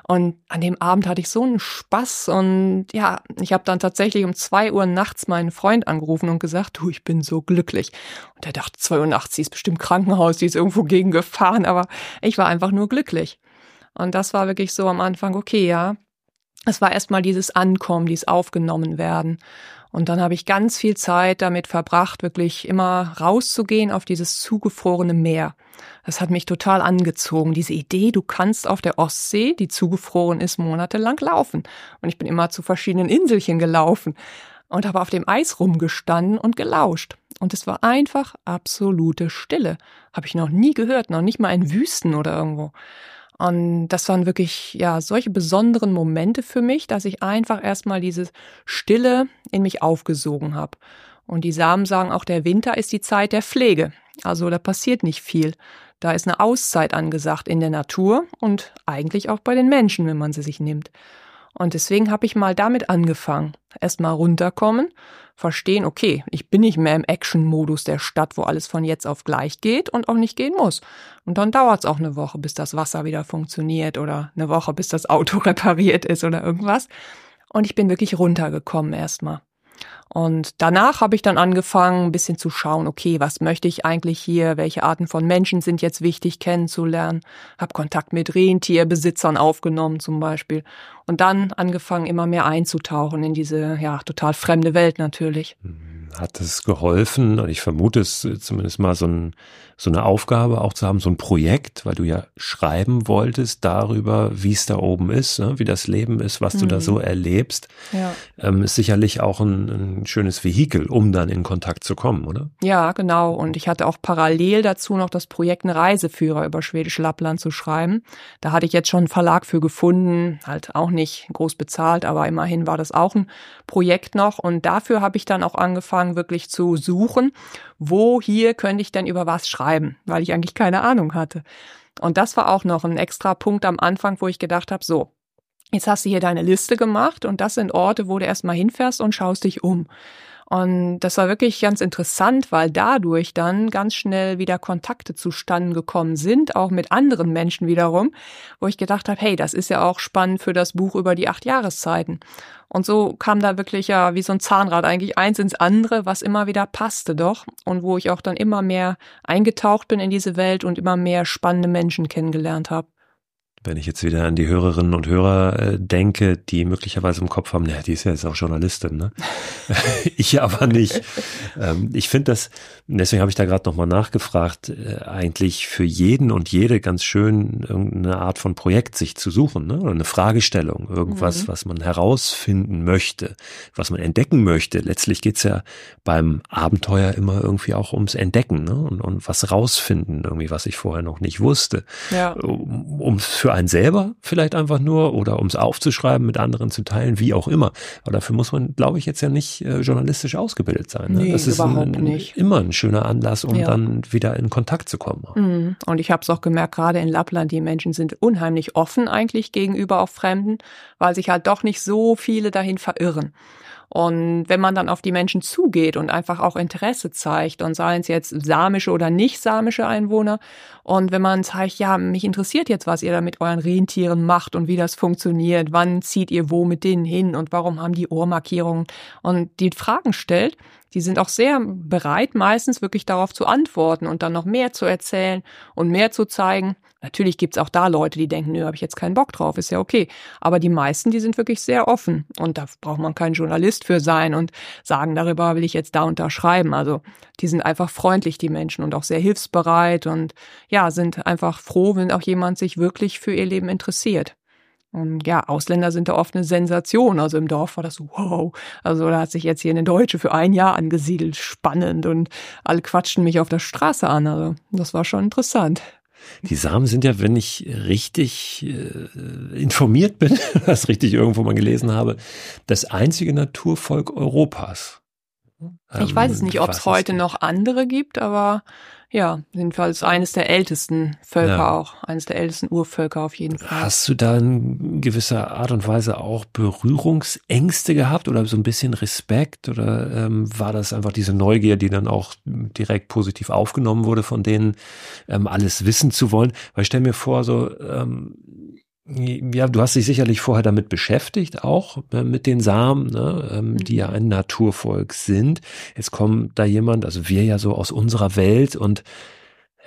[SPEAKER 1] Und an dem Abend hatte ich so einen Spaß und ja, ich habe dann tatsächlich um zwei Uhr nachts meinen Freund angerufen und gesagt, du, ich bin so glücklich. Und er dachte, zwei Uhr nachts, sie ist bestimmt Krankenhaus, sie ist irgendwo gegen gefahren, aber ich war einfach nur glücklich. Und das war wirklich so am Anfang, okay, ja. Es war erstmal dieses Ankommen, dieses Aufgenommen werden. Und dann habe ich ganz viel Zeit damit verbracht, wirklich immer rauszugehen auf dieses zugefrorene Meer. Das hat mich total angezogen. Diese Idee, du kannst auf der Ostsee, die zugefroren ist, monatelang laufen. Und ich bin immer zu verschiedenen Inselchen gelaufen und habe auf dem Eis rumgestanden und gelauscht. Und es war einfach absolute Stille. Habe ich noch nie gehört, noch nicht mal in Wüsten oder irgendwo. Und das waren wirklich, ja, solche besonderen Momente für mich, dass ich einfach erstmal diese Stille in mich aufgesogen habe. Und die Samen sagen auch, der Winter ist die Zeit der Pflege. Also da passiert nicht viel. Da ist eine Auszeit angesagt in der Natur und eigentlich auch bei den Menschen, wenn man sie sich nimmt. Und deswegen habe ich mal damit angefangen. Erstmal runterkommen, verstehen, okay, ich bin nicht mehr im Action-Modus der Stadt, wo alles von jetzt auf gleich geht und auch nicht gehen muss. Und dann dauert es auch eine Woche, bis das Wasser wieder funktioniert oder eine Woche, bis das Auto repariert ist oder irgendwas. Und ich bin wirklich runtergekommen erstmal. Und danach habe ich dann angefangen, ein bisschen zu schauen, okay, was möchte ich eigentlich hier, welche Arten von Menschen sind jetzt wichtig kennenzulernen, habe Kontakt mit Rentierbesitzern aufgenommen zum Beispiel. Und dann angefangen, immer mehr einzutauchen in diese ja total fremde Welt natürlich.
[SPEAKER 2] Hat es geholfen, und ich vermute es zumindest mal so ein so eine Aufgabe auch zu haben, so ein Projekt, weil du ja schreiben wolltest darüber, wie es da oben ist, ne, wie das Leben ist, was mhm. du da so mhm. erlebst, ja. ähm, ist sicherlich auch ein, ein schönes Vehikel, um dann in Kontakt zu kommen, oder?
[SPEAKER 1] Ja, genau. Und ich hatte auch parallel dazu noch das Projekt, eine Reiseführer über Schwedisch Lappland zu schreiben. Da hatte ich jetzt schon einen Verlag für gefunden, halt auch nicht groß bezahlt, aber immerhin war das auch ein Projekt noch. Und dafür habe ich dann auch angefangen, wirklich zu suchen wo hier könnte ich denn über was schreiben, weil ich eigentlich keine Ahnung hatte. Und das war auch noch ein extra Punkt am Anfang, wo ich gedacht habe, so, jetzt hast du hier deine Liste gemacht und das sind Orte, wo du erstmal hinfährst und schaust dich um. Und das war wirklich ganz interessant, weil dadurch dann ganz schnell wieder Kontakte zustande gekommen sind, auch mit anderen Menschen wiederum, wo ich gedacht habe, hey, das ist ja auch spannend für das Buch über die acht Jahreszeiten. Und so kam da wirklich ja wie so ein Zahnrad eigentlich eins ins andere, was immer wieder passte doch und wo ich auch dann immer mehr eingetaucht bin in diese Welt und immer mehr spannende Menschen kennengelernt habe.
[SPEAKER 2] Wenn ich jetzt wieder an die Hörerinnen und Hörer äh, denke, die möglicherweise im Kopf haben, naja, die ist ja jetzt auch Journalistin, ne? ich aber nicht. Ähm, ich finde das, deswegen habe ich da gerade nochmal nachgefragt, äh, eigentlich für jeden und jede ganz schön, irgendeine Art von Projekt sich zu suchen, ne? Oder eine Fragestellung, irgendwas, mhm. was man herausfinden möchte, was man entdecken möchte. Letztlich geht's ja beim Abenteuer immer irgendwie auch ums Entdecken, ne? Und, und was rausfinden, irgendwie, was ich vorher noch nicht wusste. Ja. Um, um für einen selber vielleicht einfach nur oder um es aufzuschreiben, mit anderen zu teilen, wie auch immer. Aber dafür muss man, glaube ich, jetzt ja nicht äh, journalistisch ausgebildet sein.
[SPEAKER 1] Ne? Nee, das ist überhaupt ein, nicht.
[SPEAKER 2] immer ein schöner Anlass, um ja. dann wieder in Kontakt zu kommen.
[SPEAKER 1] Mhm. Und ich habe es auch gemerkt, gerade in Lappland, die Menschen sind unheimlich offen eigentlich gegenüber auch Fremden, weil sich halt doch nicht so viele dahin verirren. Und wenn man dann auf die Menschen zugeht und einfach auch Interesse zeigt und seien es jetzt samische oder nicht samische Einwohner und wenn man zeigt, ja, mich interessiert jetzt, was ihr da mit euren Rentieren macht und wie das funktioniert, wann zieht ihr wo mit denen hin und warum haben die Ohrmarkierungen und die Fragen stellt, die sind auch sehr bereit, meistens wirklich darauf zu antworten und dann noch mehr zu erzählen und mehr zu zeigen. Natürlich gibt's auch da Leute, die denken, nö, habe ich jetzt keinen Bock drauf, ist ja okay. Aber die meisten, die sind wirklich sehr offen. Und da braucht man kein Journalist für sein und sagen, darüber will ich jetzt da unterschreiben. Also die sind einfach freundlich, die Menschen, und auch sehr hilfsbereit und ja, sind einfach froh, wenn auch jemand sich wirklich für ihr Leben interessiert. Und ja, Ausländer sind da oft eine Sensation. Also im Dorf war das so, wow. Also da hat sich jetzt hier eine Deutsche für ein Jahr angesiedelt. Spannend. Und alle quatschten mich auf der Straße an. Also das war schon interessant.
[SPEAKER 2] Die Samen sind ja, wenn ich richtig äh, informiert bin, das richtig irgendwo mal gelesen habe, das einzige Naturvolk Europas.
[SPEAKER 1] Ich ähm, weiß es nicht, ob es heute noch andere gibt, aber ja, jedenfalls eines der ältesten Völker ja. auch, eines der ältesten Urvölker auf jeden Fall.
[SPEAKER 2] Hast du da in gewisser Art und Weise auch Berührungsängste gehabt oder so ein bisschen Respekt oder ähm, war das einfach diese Neugier, die dann auch direkt positiv aufgenommen wurde von denen, ähm, alles wissen zu wollen? Weil ich stelle mir vor, so ähm, ja, du hast dich sicherlich vorher damit beschäftigt, auch äh, mit den Samen, ne, ähm, die ja mhm. ein Naturvolk sind. Jetzt kommt da jemand, also wir ja so aus unserer Welt und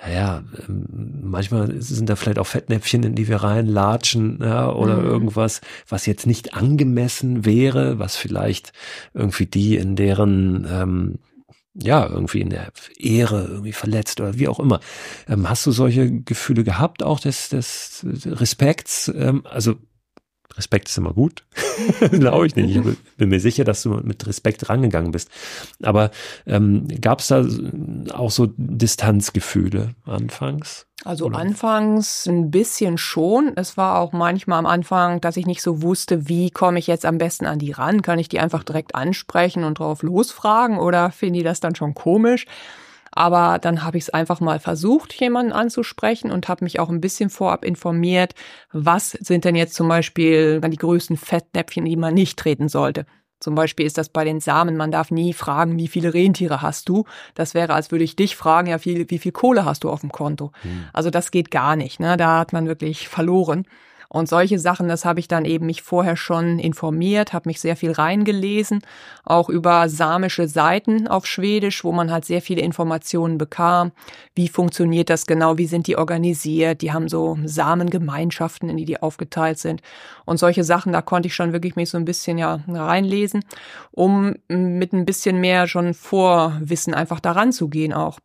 [SPEAKER 2] ja, ähm, manchmal sind da vielleicht auch Fettnäpfchen, in die wir reinlatschen, ja, oder mhm. irgendwas, was jetzt nicht angemessen wäre, was vielleicht irgendwie die in deren ähm, ja, irgendwie in der Ehre irgendwie verletzt oder wie auch immer. Ähm, hast du solche Gefühle gehabt, auch des, des Respekts? Ähm, also Respekt ist immer gut, glaube ich nicht. Ich bin mir sicher, dass du mit Respekt rangegangen bist. Aber ähm, gab es da auch so Distanzgefühle anfangs?
[SPEAKER 1] Also Oder? anfangs ein bisschen schon. Es war auch manchmal am Anfang, dass ich nicht so wusste, wie komme ich jetzt am besten an die ran? Kann ich die einfach direkt ansprechen und drauf losfragen oder finden die das dann schon komisch? Aber dann habe ich es einfach mal versucht, jemanden anzusprechen und habe mich auch ein bisschen vorab informiert, was sind denn jetzt zum Beispiel die größten Fettnäpfchen, die man nicht treten sollte. Zum Beispiel ist das bei den Samen, man darf nie fragen, wie viele Rentiere hast du. Das wäre, als würde ich dich fragen, ja, viel, wie viel Kohle hast du auf dem Konto. Hm. Also das geht gar nicht. Ne? Da hat man wirklich verloren. Und solche Sachen, das habe ich dann eben mich vorher schon informiert, habe mich sehr viel reingelesen, auch über samische Seiten auf Schwedisch, wo man halt sehr viele Informationen bekam. Wie funktioniert das genau? Wie sind die organisiert? Die haben so Samengemeinschaften, in die die aufgeteilt sind. Und solche Sachen, da konnte ich schon wirklich mich so ein bisschen ja reinlesen, um mit ein bisschen mehr schon Vorwissen einfach daran zu gehen auch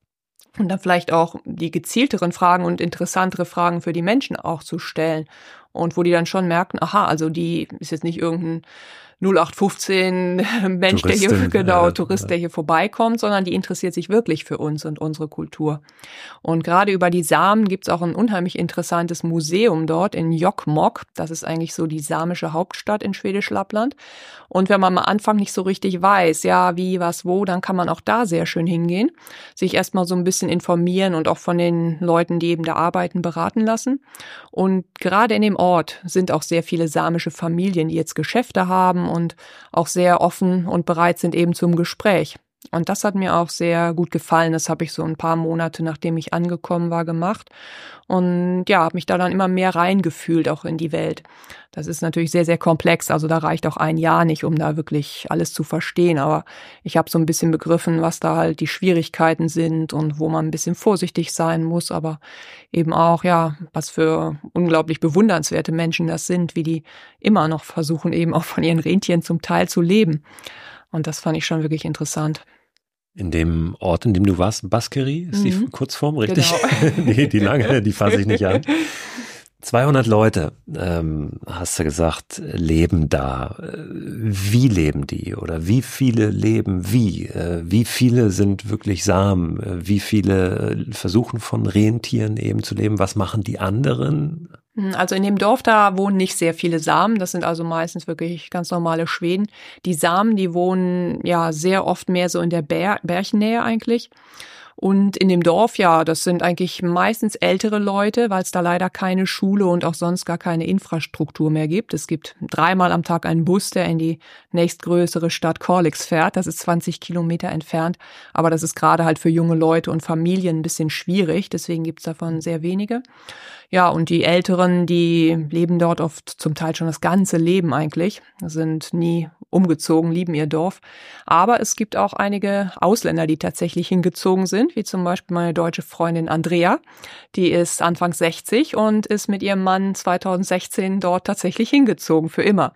[SPEAKER 1] und dann vielleicht auch die gezielteren Fragen und interessantere Fragen für die Menschen auch zu stellen und wo die dann schon merken, aha, also die ist jetzt nicht irgendein 0815 Mensch, Touristin, der hier, genau, äh, Tourist, der hier vorbeikommt, sondern die interessiert sich wirklich für uns und unsere Kultur. Und gerade über die Samen gibt's auch ein unheimlich interessantes Museum dort in Jokkmokk. Das ist eigentlich so die samische Hauptstadt in Schwedisch-Lappland. Und wenn man am Anfang nicht so richtig weiß, ja, wie, was, wo, dann kann man auch da sehr schön hingehen, sich erstmal so ein bisschen informieren und auch von den Leuten, die eben da arbeiten, beraten lassen. Und gerade in dem Ort sind auch sehr viele samische Familien, die jetzt Geschäfte haben und auch sehr offen und bereit sind eben zum Gespräch. Und das hat mir auch sehr gut gefallen. Das habe ich so ein paar Monate, nachdem ich angekommen war, gemacht. Und ja, habe mich da dann immer mehr reingefühlt, auch in die Welt. Das ist natürlich sehr, sehr komplex. Also da reicht auch ein Jahr nicht, um da wirklich alles zu verstehen. Aber ich habe so ein bisschen begriffen, was da halt die Schwierigkeiten sind und wo man ein bisschen vorsichtig sein muss. Aber eben auch, ja, was für unglaublich bewundernswerte Menschen das sind, wie die immer noch versuchen, eben auch von ihren Rentieren zum Teil zu leben. Und das fand ich schon wirklich interessant.
[SPEAKER 2] In dem Ort, in dem du warst, Baskeri, ist mhm. die Kurzform, richtig? Genau. nee, die lange, die fasse ich nicht an. 200 Leute, ähm, hast du gesagt, leben da. Wie leben die oder wie viele leben wie? Äh, wie viele sind wirklich Samen? Wie viele versuchen von Rentieren eben zu leben? Was machen die anderen?
[SPEAKER 1] Hm, also in dem Dorf, da wohnen nicht sehr viele Samen. Das sind also meistens wirklich ganz normale Schweden. Die Samen, die wohnen ja sehr oft mehr so in der Bär Bärchennähe eigentlich. Und in dem Dorf, ja, das sind eigentlich meistens ältere Leute, weil es da leider keine Schule und auch sonst gar keine Infrastruktur mehr gibt. Es gibt dreimal am Tag einen Bus, der in die nächstgrößere Stadt Corlix fährt. Das ist 20 Kilometer entfernt. Aber das ist gerade halt für junge Leute und Familien ein bisschen schwierig. Deswegen gibt's davon sehr wenige. Ja, und die Älteren, die leben dort oft zum Teil schon das ganze Leben eigentlich, sind nie umgezogen, lieben ihr Dorf. Aber es gibt auch einige Ausländer, die tatsächlich hingezogen sind, wie zum Beispiel meine deutsche Freundin Andrea. Die ist Anfang 60 und ist mit ihrem Mann 2016 dort tatsächlich hingezogen, für immer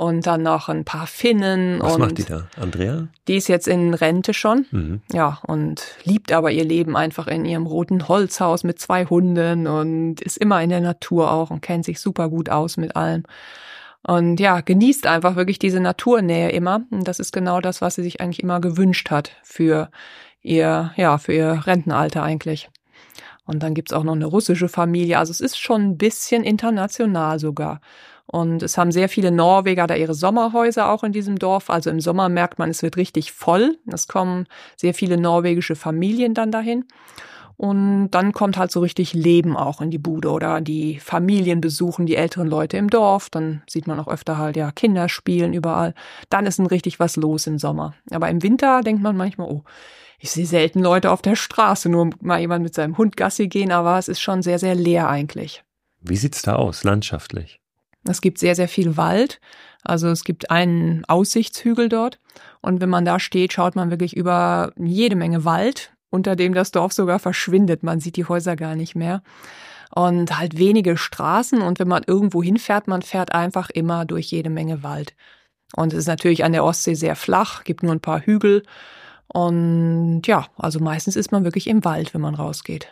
[SPEAKER 1] und dann noch ein paar Finnen.
[SPEAKER 2] Was macht die da? Andrea?
[SPEAKER 1] Die ist jetzt in Rente schon. Mhm. Ja, und liebt aber ihr Leben einfach in ihrem roten Holzhaus mit zwei Hunden und ist immer in der Natur auch und kennt sich super gut aus mit allem. Und ja, genießt einfach wirklich diese Naturnähe immer. Und das ist genau das, was sie sich eigentlich immer gewünscht hat für ihr, ja, für ihr Rentenalter eigentlich. Und dann gibt's auch noch eine russische Familie. Also es ist schon ein bisschen international sogar. Und es haben sehr viele Norweger da ihre Sommerhäuser auch in diesem Dorf. Also im Sommer merkt man, es wird richtig voll. Es kommen sehr viele norwegische Familien dann dahin. Und dann kommt halt so richtig Leben auch in die Bude oder die Familien besuchen die älteren Leute im Dorf. Dann sieht man auch öfter halt, ja, Kinder spielen überall. Dann ist ein richtig was los im Sommer. Aber im Winter denkt man manchmal, oh, ich sehe selten Leute auf der Straße, nur mal jemand mit seinem Hund Gassi gehen, aber es ist schon sehr, sehr leer eigentlich.
[SPEAKER 2] Wie sieht's da aus, landschaftlich?
[SPEAKER 1] Es gibt sehr, sehr viel Wald. Also es gibt einen Aussichtshügel dort. Und wenn man da steht, schaut man wirklich über jede Menge Wald, unter dem das Dorf sogar verschwindet. Man sieht die Häuser gar nicht mehr. Und halt wenige Straßen. Und wenn man irgendwo hinfährt, man fährt einfach immer durch jede Menge Wald. Und es ist natürlich an der Ostsee sehr flach, gibt nur ein paar Hügel. Und ja, also meistens ist man wirklich im Wald, wenn man rausgeht.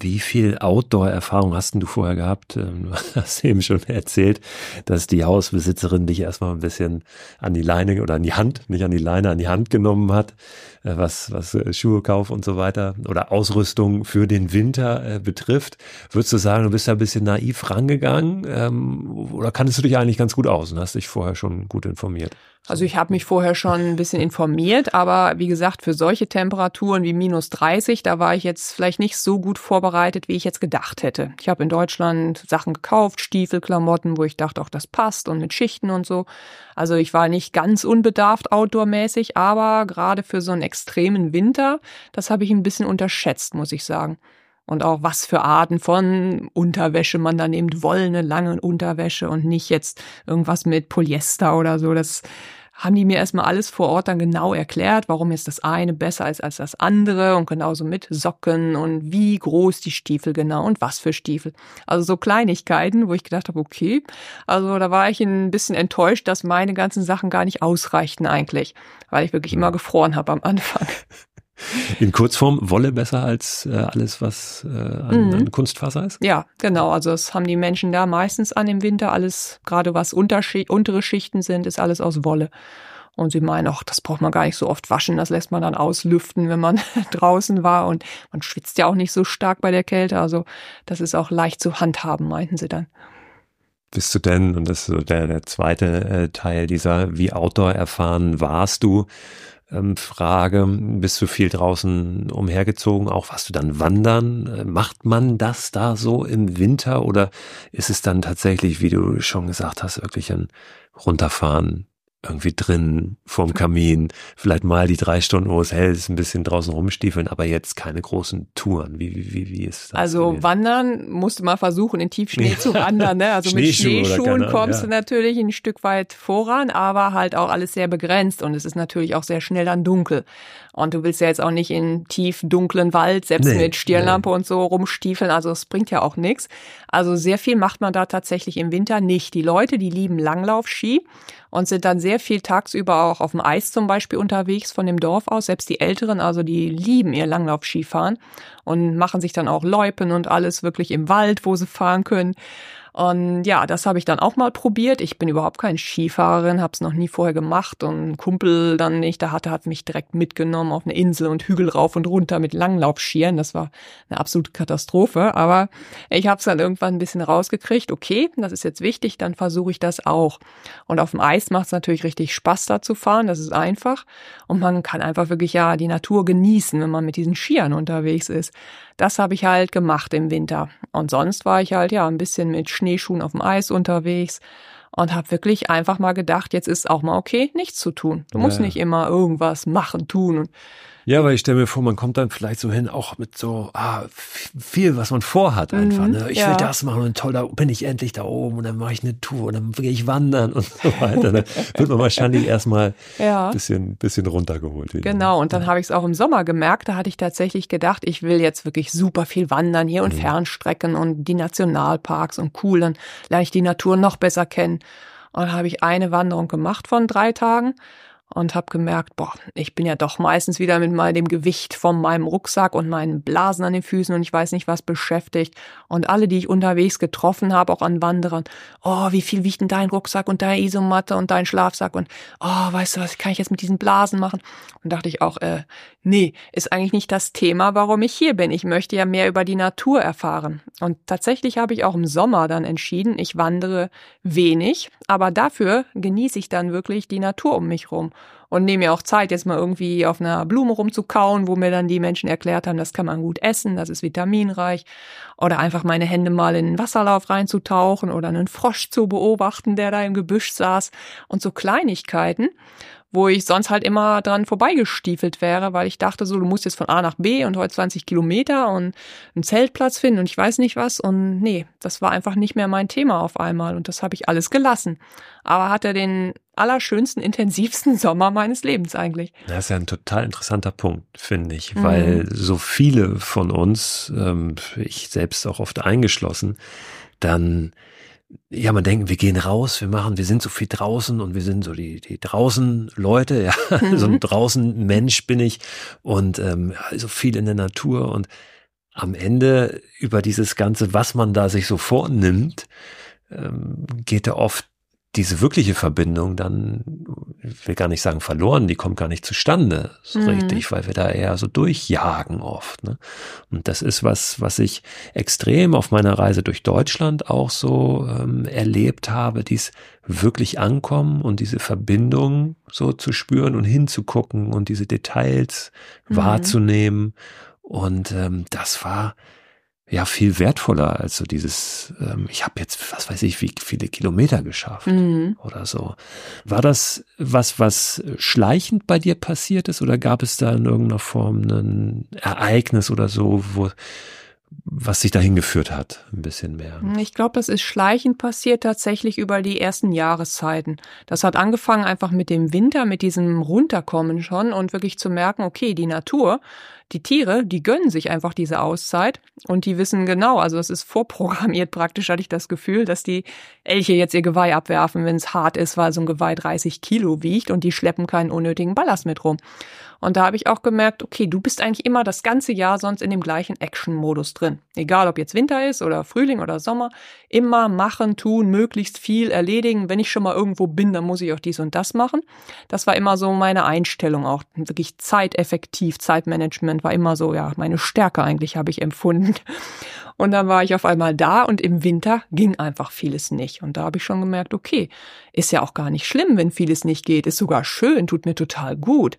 [SPEAKER 2] Wie viel Outdoor-Erfahrung hast denn du vorher gehabt? Ähm, du hast eben schon erzählt, dass die Hausbesitzerin dich erstmal ein bisschen an die Leine oder an die Hand, nicht an die Leine, an die Hand genommen hat, äh, was, was äh, Schuhekauf und so weiter oder Ausrüstung für den Winter äh, betrifft. Würdest du sagen, du bist da ein bisschen naiv rangegangen ähm, oder kanntest du dich eigentlich ganz gut aus und hast dich vorher schon gut informiert?
[SPEAKER 1] Also ich habe mich vorher schon ein bisschen informiert, aber wie gesagt, für solche Temperaturen wie minus 30, da war ich jetzt vielleicht nicht so gut vorbereitet, wie ich jetzt gedacht hätte. Ich habe in Deutschland Sachen gekauft, Stiefel, Klamotten, wo ich dachte, auch das passt und mit Schichten und so. Also ich war nicht ganz unbedarft outdoormäßig, aber gerade für so einen extremen Winter, das habe ich ein bisschen unterschätzt, muss ich sagen und auch was für Arten von Unterwäsche man da nimmt, wollene, lange Unterwäsche und nicht jetzt irgendwas mit Polyester oder so. Das haben die mir erstmal alles vor Ort dann genau erklärt, warum jetzt das eine besser ist als das andere und genauso mit Socken und wie groß die Stiefel genau und was für Stiefel. Also so Kleinigkeiten, wo ich gedacht habe, okay, also da war ich ein bisschen enttäuscht, dass meine ganzen Sachen gar nicht ausreichten eigentlich, weil ich wirklich immer gefroren habe am Anfang.
[SPEAKER 2] In Kurzform, Wolle besser als äh, alles, was äh, an, mhm. an Kunstfaser ist?
[SPEAKER 1] Ja, genau. Also das haben die Menschen da meistens an im Winter. Alles, gerade was Unterschicht, untere Schichten sind, ist alles aus Wolle. Und sie meinen, ach, das braucht man gar nicht so oft waschen, das lässt man dann auslüften, wenn man draußen war. Und man schwitzt ja auch nicht so stark bei der Kälte. Also das ist auch leicht zu handhaben, meinten sie dann.
[SPEAKER 2] Bist du denn, und das ist so der, der zweite äh, Teil dieser, wie Outdoor erfahren warst du, ähm, Frage, bist du viel draußen umhergezogen? Auch warst du dann wandern? Äh, macht man das da so im Winter oder ist es dann tatsächlich, wie du schon gesagt hast, wirklich ein Runterfahren irgendwie drin vorm Kamin, vielleicht mal die drei Stunden, wo es hell ist, ein bisschen draußen rumstiefeln, aber jetzt keine großen Touren. Wie, wie, wie, wie ist das?
[SPEAKER 1] Also gewesen? wandern musste mal versuchen, in Tiefschnee zu wandern. Ne? Also mit Schneeschuhen kommst ja. du natürlich ein Stück weit voran, aber halt auch alles sehr begrenzt und es ist natürlich auch sehr schnell dann dunkel. Und du willst ja jetzt auch nicht in tief dunklen Wald, selbst nee, mit Stirnlampe nee. und so rumstiefeln. Also es bringt ja auch nichts. Also sehr viel macht man da tatsächlich im Winter nicht. Die Leute, die lieben Langlaufski und sind dann sehr viel tagsüber auch auf dem Eis zum Beispiel unterwegs von dem Dorf aus. Selbst die Älteren, also die lieben ihr Langlaufskifahren und machen sich dann auch Loipen und alles wirklich im Wald, wo sie fahren können. Und ja, das habe ich dann auch mal probiert. Ich bin überhaupt kein Skifahrerin, habe es noch nie vorher gemacht. Und ein Kumpel, dann den ich da hatte, hat mich direkt mitgenommen auf eine Insel und Hügel rauf und runter mit Langlaufschieren. Das war eine absolute Katastrophe. Aber ich habe es dann irgendwann ein bisschen rausgekriegt. Okay, das ist jetzt wichtig, dann versuche ich das auch. Und auf dem Eis macht es natürlich richtig Spaß, da zu fahren. Das ist einfach. Und man kann einfach wirklich ja die Natur genießen, wenn man mit diesen Skiern unterwegs ist. Das habe ich halt gemacht im Winter. Und sonst war ich halt ja ein bisschen mit Schneeschuhen auf dem Eis unterwegs und habe wirklich einfach mal gedacht, jetzt ist auch mal okay, nichts zu tun. Du musst ja. nicht immer irgendwas machen, tun und
[SPEAKER 2] ja, weil ich stelle mir vor, man kommt dann vielleicht so hin, auch mit so ah, viel, was man vorhat einfach. Mhm, ne? Ich ja. will das machen und toll, da bin ich endlich da oben und dann mache ich eine Tour und dann gehe ich wandern und so weiter. Dann wird man wahrscheinlich erstmal ja. bisschen, bisschen runtergeholt.
[SPEAKER 1] Wieder. Genau, und dann ja. habe ich es auch im Sommer gemerkt, da hatte ich tatsächlich gedacht, ich will jetzt wirklich super viel wandern hier und mhm. Fernstrecken und die Nationalparks und cool, dann lerne ich die Natur noch besser kennen. Und dann habe ich eine Wanderung gemacht von drei Tagen und habe gemerkt, boah, ich bin ja doch meistens wieder mit mal dem Gewicht von meinem Rucksack und meinen Blasen an den Füßen und ich weiß nicht was beschäftigt. Und alle, die ich unterwegs getroffen habe, auch an Wanderern, oh, wie viel wiegt denn dein Rucksack und deine Isomatte und dein Schlafsack und oh, weißt du was, kann ich jetzt mit diesen Blasen machen? Und dachte ich auch, äh, nee, ist eigentlich nicht das Thema, warum ich hier bin. Ich möchte ja mehr über die Natur erfahren. Und tatsächlich habe ich auch im Sommer dann entschieden, ich wandere wenig, aber dafür genieße ich dann wirklich die Natur um mich rum und nehme mir auch Zeit, jetzt mal irgendwie auf einer Blume rumzukauen, wo mir dann die Menschen erklärt haben, das kann man gut essen, das ist vitaminreich. Oder einfach meine Hände mal in den Wasserlauf reinzutauchen oder einen Frosch zu beobachten, der da im Gebüsch saß und so Kleinigkeiten wo ich sonst halt immer dran vorbeigestiefelt wäre, weil ich dachte so, du musst jetzt von A nach B und heute 20 Kilometer und einen Zeltplatz finden und ich weiß nicht was. Und nee, das war einfach nicht mehr mein Thema auf einmal und das habe ich alles gelassen. Aber hatte den allerschönsten, intensivsten Sommer meines Lebens eigentlich.
[SPEAKER 2] Das ist ja ein total interessanter Punkt, finde ich, mhm. weil so viele von uns, ähm, ich selbst auch oft eingeschlossen, dann ja, man denkt, wir gehen raus, wir machen, wir sind so viel draußen und wir sind so die, die draußen Leute, ja, mhm. so ein draußen Mensch bin ich und ähm, so viel in der Natur und am Ende über dieses Ganze, was man da sich so vornimmt, ähm, geht da oft diese wirkliche Verbindung dann, ich will gar nicht sagen verloren, die kommt gar nicht zustande, so mhm. richtig, weil wir da eher so durchjagen oft. Ne? Und das ist was, was ich extrem auf meiner Reise durch Deutschland auch so ähm, erlebt habe, dies wirklich ankommen und diese Verbindung so zu spüren und hinzugucken und diese Details mhm. wahrzunehmen. Und ähm, das war ja viel wertvoller als so dieses, ähm, ich habe jetzt, was weiß ich, wie viele Kilometer geschafft mhm. oder so. War das was, was schleichend bei dir passiert ist oder gab es da in irgendeiner Form ein Ereignis oder so, wo was sich dahin geführt hat, ein bisschen mehr.
[SPEAKER 1] Ich glaube, das ist schleichend passiert tatsächlich über die ersten Jahreszeiten. Das hat angefangen einfach mit dem Winter, mit diesem Runterkommen schon und wirklich zu merken, okay, die Natur, die Tiere, die gönnen sich einfach diese Auszeit und die wissen genau, also es ist vorprogrammiert praktisch, hatte ich das Gefühl, dass die Elche jetzt ihr Geweih abwerfen, wenn es hart ist, weil so ein Geweih 30 Kilo wiegt und die schleppen keinen unnötigen Ballast mit rum. Und da habe ich auch gemerkt, okay, du bist eigentlich immer das ganze Jahr sonst in dem gleichen Action-Modus drin. Egal, ob jetzt Winter ist oder Frühling oder Sommer, immer machen, tun, möglichst viel erledigen. Wenn ich schon mal irgendwo bin, dann muss ich auch dies und das machen. Das war immer so meine Einstellung auch. Wirklich zeiteffektiv, Zeitmanagement war immer so, ja, meine Stärke eigentlich habe ich empfunden. Und dann war ich auf einmal da und im Winter ging einfach vieles nicht. Und da habe ich schon gemerkt, okay, ist ja auch gar nicht schlimm, wenn vieles nicht geht, ist sogar schön, tut mir total gut.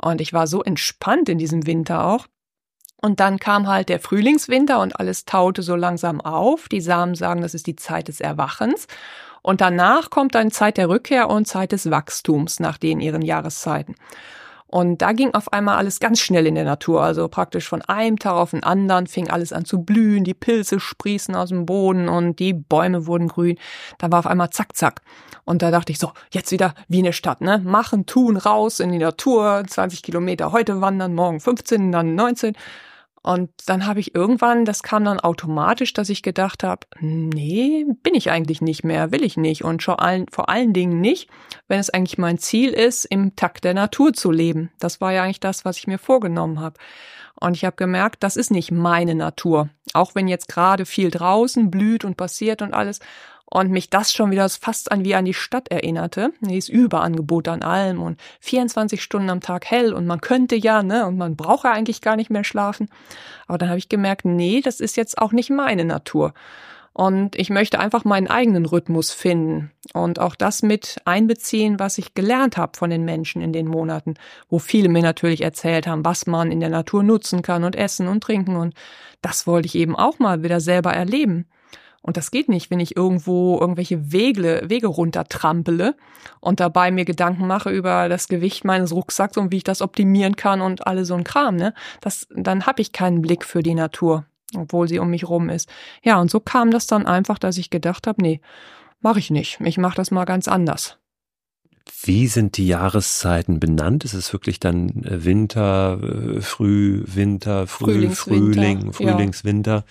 [SPEAKER 1] Und ich war so entspannt in diesem Winter auch. Und dann kam halt der Frühlingswinter und alles taute so langsam auf. Die Samen sagen, das ist die Zeit des Erwachens. Und danach kommt dann Zeit der Rückkehr und Zeit des Wachstums nach den ihren Jahreszeiten. Und da ging auf einmal alles ganz schnell in der Natur. Also praktisch von einem Tag auf den anderen fing alles an zu blühen, die Pilze sprießen aus dem Boden und die Bäume wurden grün. Da war auf einmal zack, zack. Und da dachte ich so, jetzt wieder wie eine Stadt, ne? Machen, tun, raus in die Natur, 20 Kilometer heute wandern, morgen 15, dann 19. Und dann habe ich irgendwann, das kam dann automatisch, dass ich gedacht habe, nee, bin ich eigentlich nicht mehr, will ich nicht. Und vor allen, vor allen Dingen nicht, wenn es eigentlich mein Ziel ist, im Takt der Natur zu leben. Das war ja eigentlich das, was ich mir vorgenommen habe. Und ich habe gemerkt, das ist nicht meine Natur. Auch wenn jetzt gerade viel draußen blüht und passiert und alles und mich das schon wieder fast an wie an die Stadt erinnerte. Dieses Überangebot an allem und 24 Stunden am Tag hell und man könnte ja, ne, und man braucht ja eigentlich gar nicht mehr schlafen. Aber dann habe ich gemerkt, nee, das ist jetzt auch nicht meine Natur. Und ich möchte einfach meinen eigenen Rhythmus finden und auch das mit einbeziehen, was ich gelernt habe von den Menschen in den Monaten, wo viele mir natürlich erzählt haben, was man in der Natur nutzen kann und essen und trinken. Und das wollte ich eben auch mal wieder selber erleben. Und das geht nicht, wenn ich irgendwo irgendwelche Wege, Wege runtertrampele und dabei mir Gedanken mache über das Gewicht meines Rucksacks und wie ich das optimieren kann und alle so ein Kram, ne? Das, dann habe ich keinen Blick für die Natur, obwohl sie um mich rum ist. Ja, und so kam das dann einfach, dass ich gedacht habe, nee, mache ich nicht. Ich mache das mal ganz anders.
[SPEAKER 2] Wie sind die Jahreszeiten benannt? Ist es wirklich dann äh, Winter, äh, Früh, Winter, Früh, Frühling, Frühlingswinter? Ja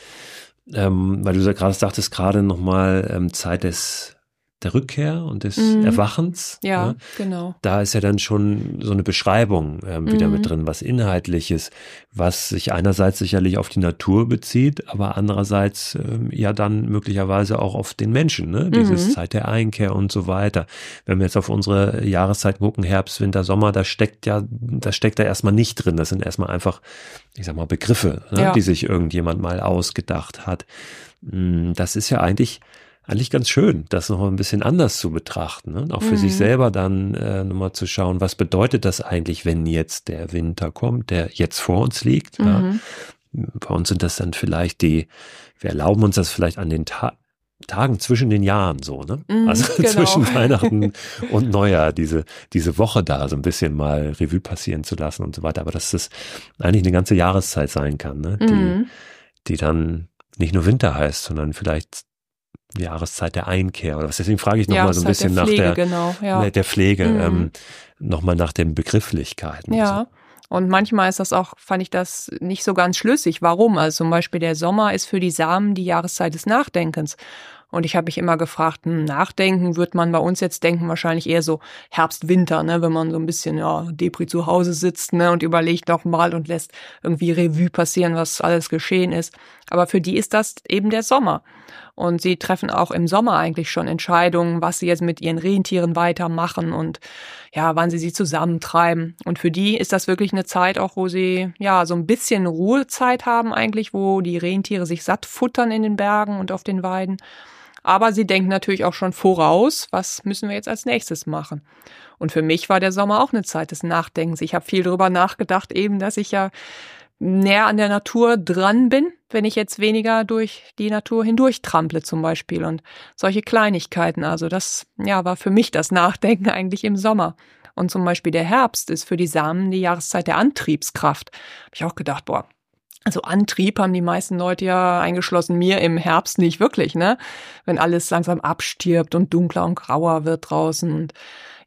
[SPEAKER 2] ähm, weil du gerade sagtest, gerade nochmal ähm, Zeit des der Rückkehr und des mhm. Erwachens.
[SPEAKER 1] Ja, ne? genau.
[SPEAKER 2] Da ist ja dann schon so eine Beschreibung ähm, wieder mhm. mit drin, was Inhaltliches, was sich einerseits sicherlich auf die Natur bezieht, aber andererseits ähm, ja dann möglicherweise auch auf den Menschen, ne? Dieses mhm. Zeit der Einkehr und so weiter. Wenn wir jetzt auf unsere Jahreszeiten gucken, Herbst, Winter, Sommer, da steckt ja, da steckt da erstmal nicht drin. Das sind erstmal einfach, ich sag mal, Begriffe, ne? ja. die sich irgendjemand mal ausgedacht hat. Hm, das ist ja eigentlich eigentlich ganz schön, das noch ein bisschen anders zu betrachten. Ne? Auch für mhm. sich selber dann äh, nochmal zu schauen, was bedeutet das eigentlich, wenn jetzt der Winter kommt, der jetzt vor uns liegt. Mhm. Ja? Bei uns sind das dann vielleicht die, wir erlauben uns das vielleicht an den Ta Tagen zwischen den Jahren so, ne? Mhm, also genau. zwischen Weihnachten und Neujahr, diese, diese Woche da so ein bisschen mal Revue passieren zu lassen und so weiter. Aber dass das eigentlich eine ganze Jahreszeit sein kann, ne? Die, mhm. die dann nicht nur Winter heißt, sondern vielleicht Jahreszeit der Einkehr oder was. Deswegen frage ich nochmal so ein bisschen der Pflege, nach der, genau, ja. der Pflege, mhm. ähm, nochmal nach den Begrifflichkeiten.
[SPEAKER 1] Ja. So. Und manchmal ist das auch, fand ich das nicht so ganz schlüssig. Warum? Also zum Beispiel der Sommer ist für die Samen die Jahreszeit des Nachdenkens. Und ich habe mich immer gefragt, hm, nachdenken wird man bei uns jetzt denken wahrscheinlich eher so Herbst, Winter, ne, wenn man so ein bisschen ja Depri zu Hause sitzt, ne, und überlegt noch mal und lässt irgendwie Revue passieren, was alles geschehen ist. Aber für die ist das eben der Sommer. Und sie treffen auch im Sommer eigentlich schon Entscheidungen, was sie jetzt mit ihren Rentieren weitermachen und ja, wann sie sie zusammentreiben. Und für die ist das wirklich eine Zeit auch, wo sie ja so ein bisschen Ruhezeit haben eigentlich, wo die Rentiere sich satt futtern in den Bergen und auf den Weiden. Aber sie denken natürlich auch schon voraus, was müssen wir jetzt als nächstes machen. Und für mich war der Sommer auch eine Zeit des Nachdenkens. Ich habe viel darüber nachgedacht, eben, dass ich ja näher an der Natur dran bin, wenn ich jetzt weniger durch die Natur hindurch trample zum Beispiel und solche Kleinigkeiten. Also das, ja, war für mich das Nachdenken eigentlich im Sommer. Und zum Beispiel der Herbst ist für die Samen die Jahreszeit der Antriebskraft. Habe ich auch gedacht, boah, also Antrieb haben die meisten Leute ja eingeschlossen mir im Herbst nicht wirklich, ne? Wenn alles langsam abstirbt und dunkler und grauer wird draußen und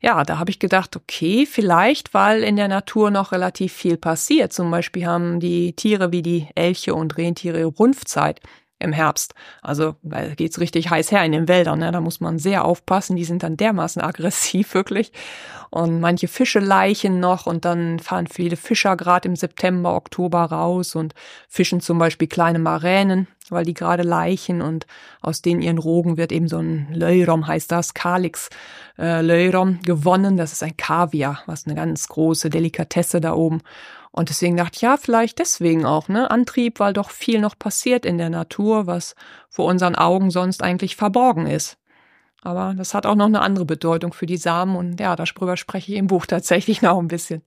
[SPEAKER 1] ja, da habe ich gedacht, okay, vielleicht, weil in der Natur noch relativ viel passiert. Zum Beispiel haben die Tiere wie die Elche und Rentiere Runfzeit im Herbst. Also da geht's richtig heiß her in den Wäldern. Ne? Da muss man sehr aufpassen. Die sind dann dermaßen aggressiv wirklich. Und manche Fische leichen noch und dann fahren viele Fischer gerade im September, Oktober raus und fischen zum Beispiel kleine Maränen weil die gerade leichen und aus denen ihren Rogen wird eben so ein Leurom, heißt das, Kalix äh, Leurom gewonnen. Das ist ein Kaviar, was eine ganz große Delikatesse da oben. Und deswegen dachte ich, ja, vielleicht deswegen auch, ne? Antrieb, weil doch viel noch passiert in der Natur, was vor unseren Augen sonst eigentlich verborgen ist. Aber das hat auch noch eine andere Bedeutung für die Samen und ja, darüber spreche ich im Buch tatsächlich noch ein bisschen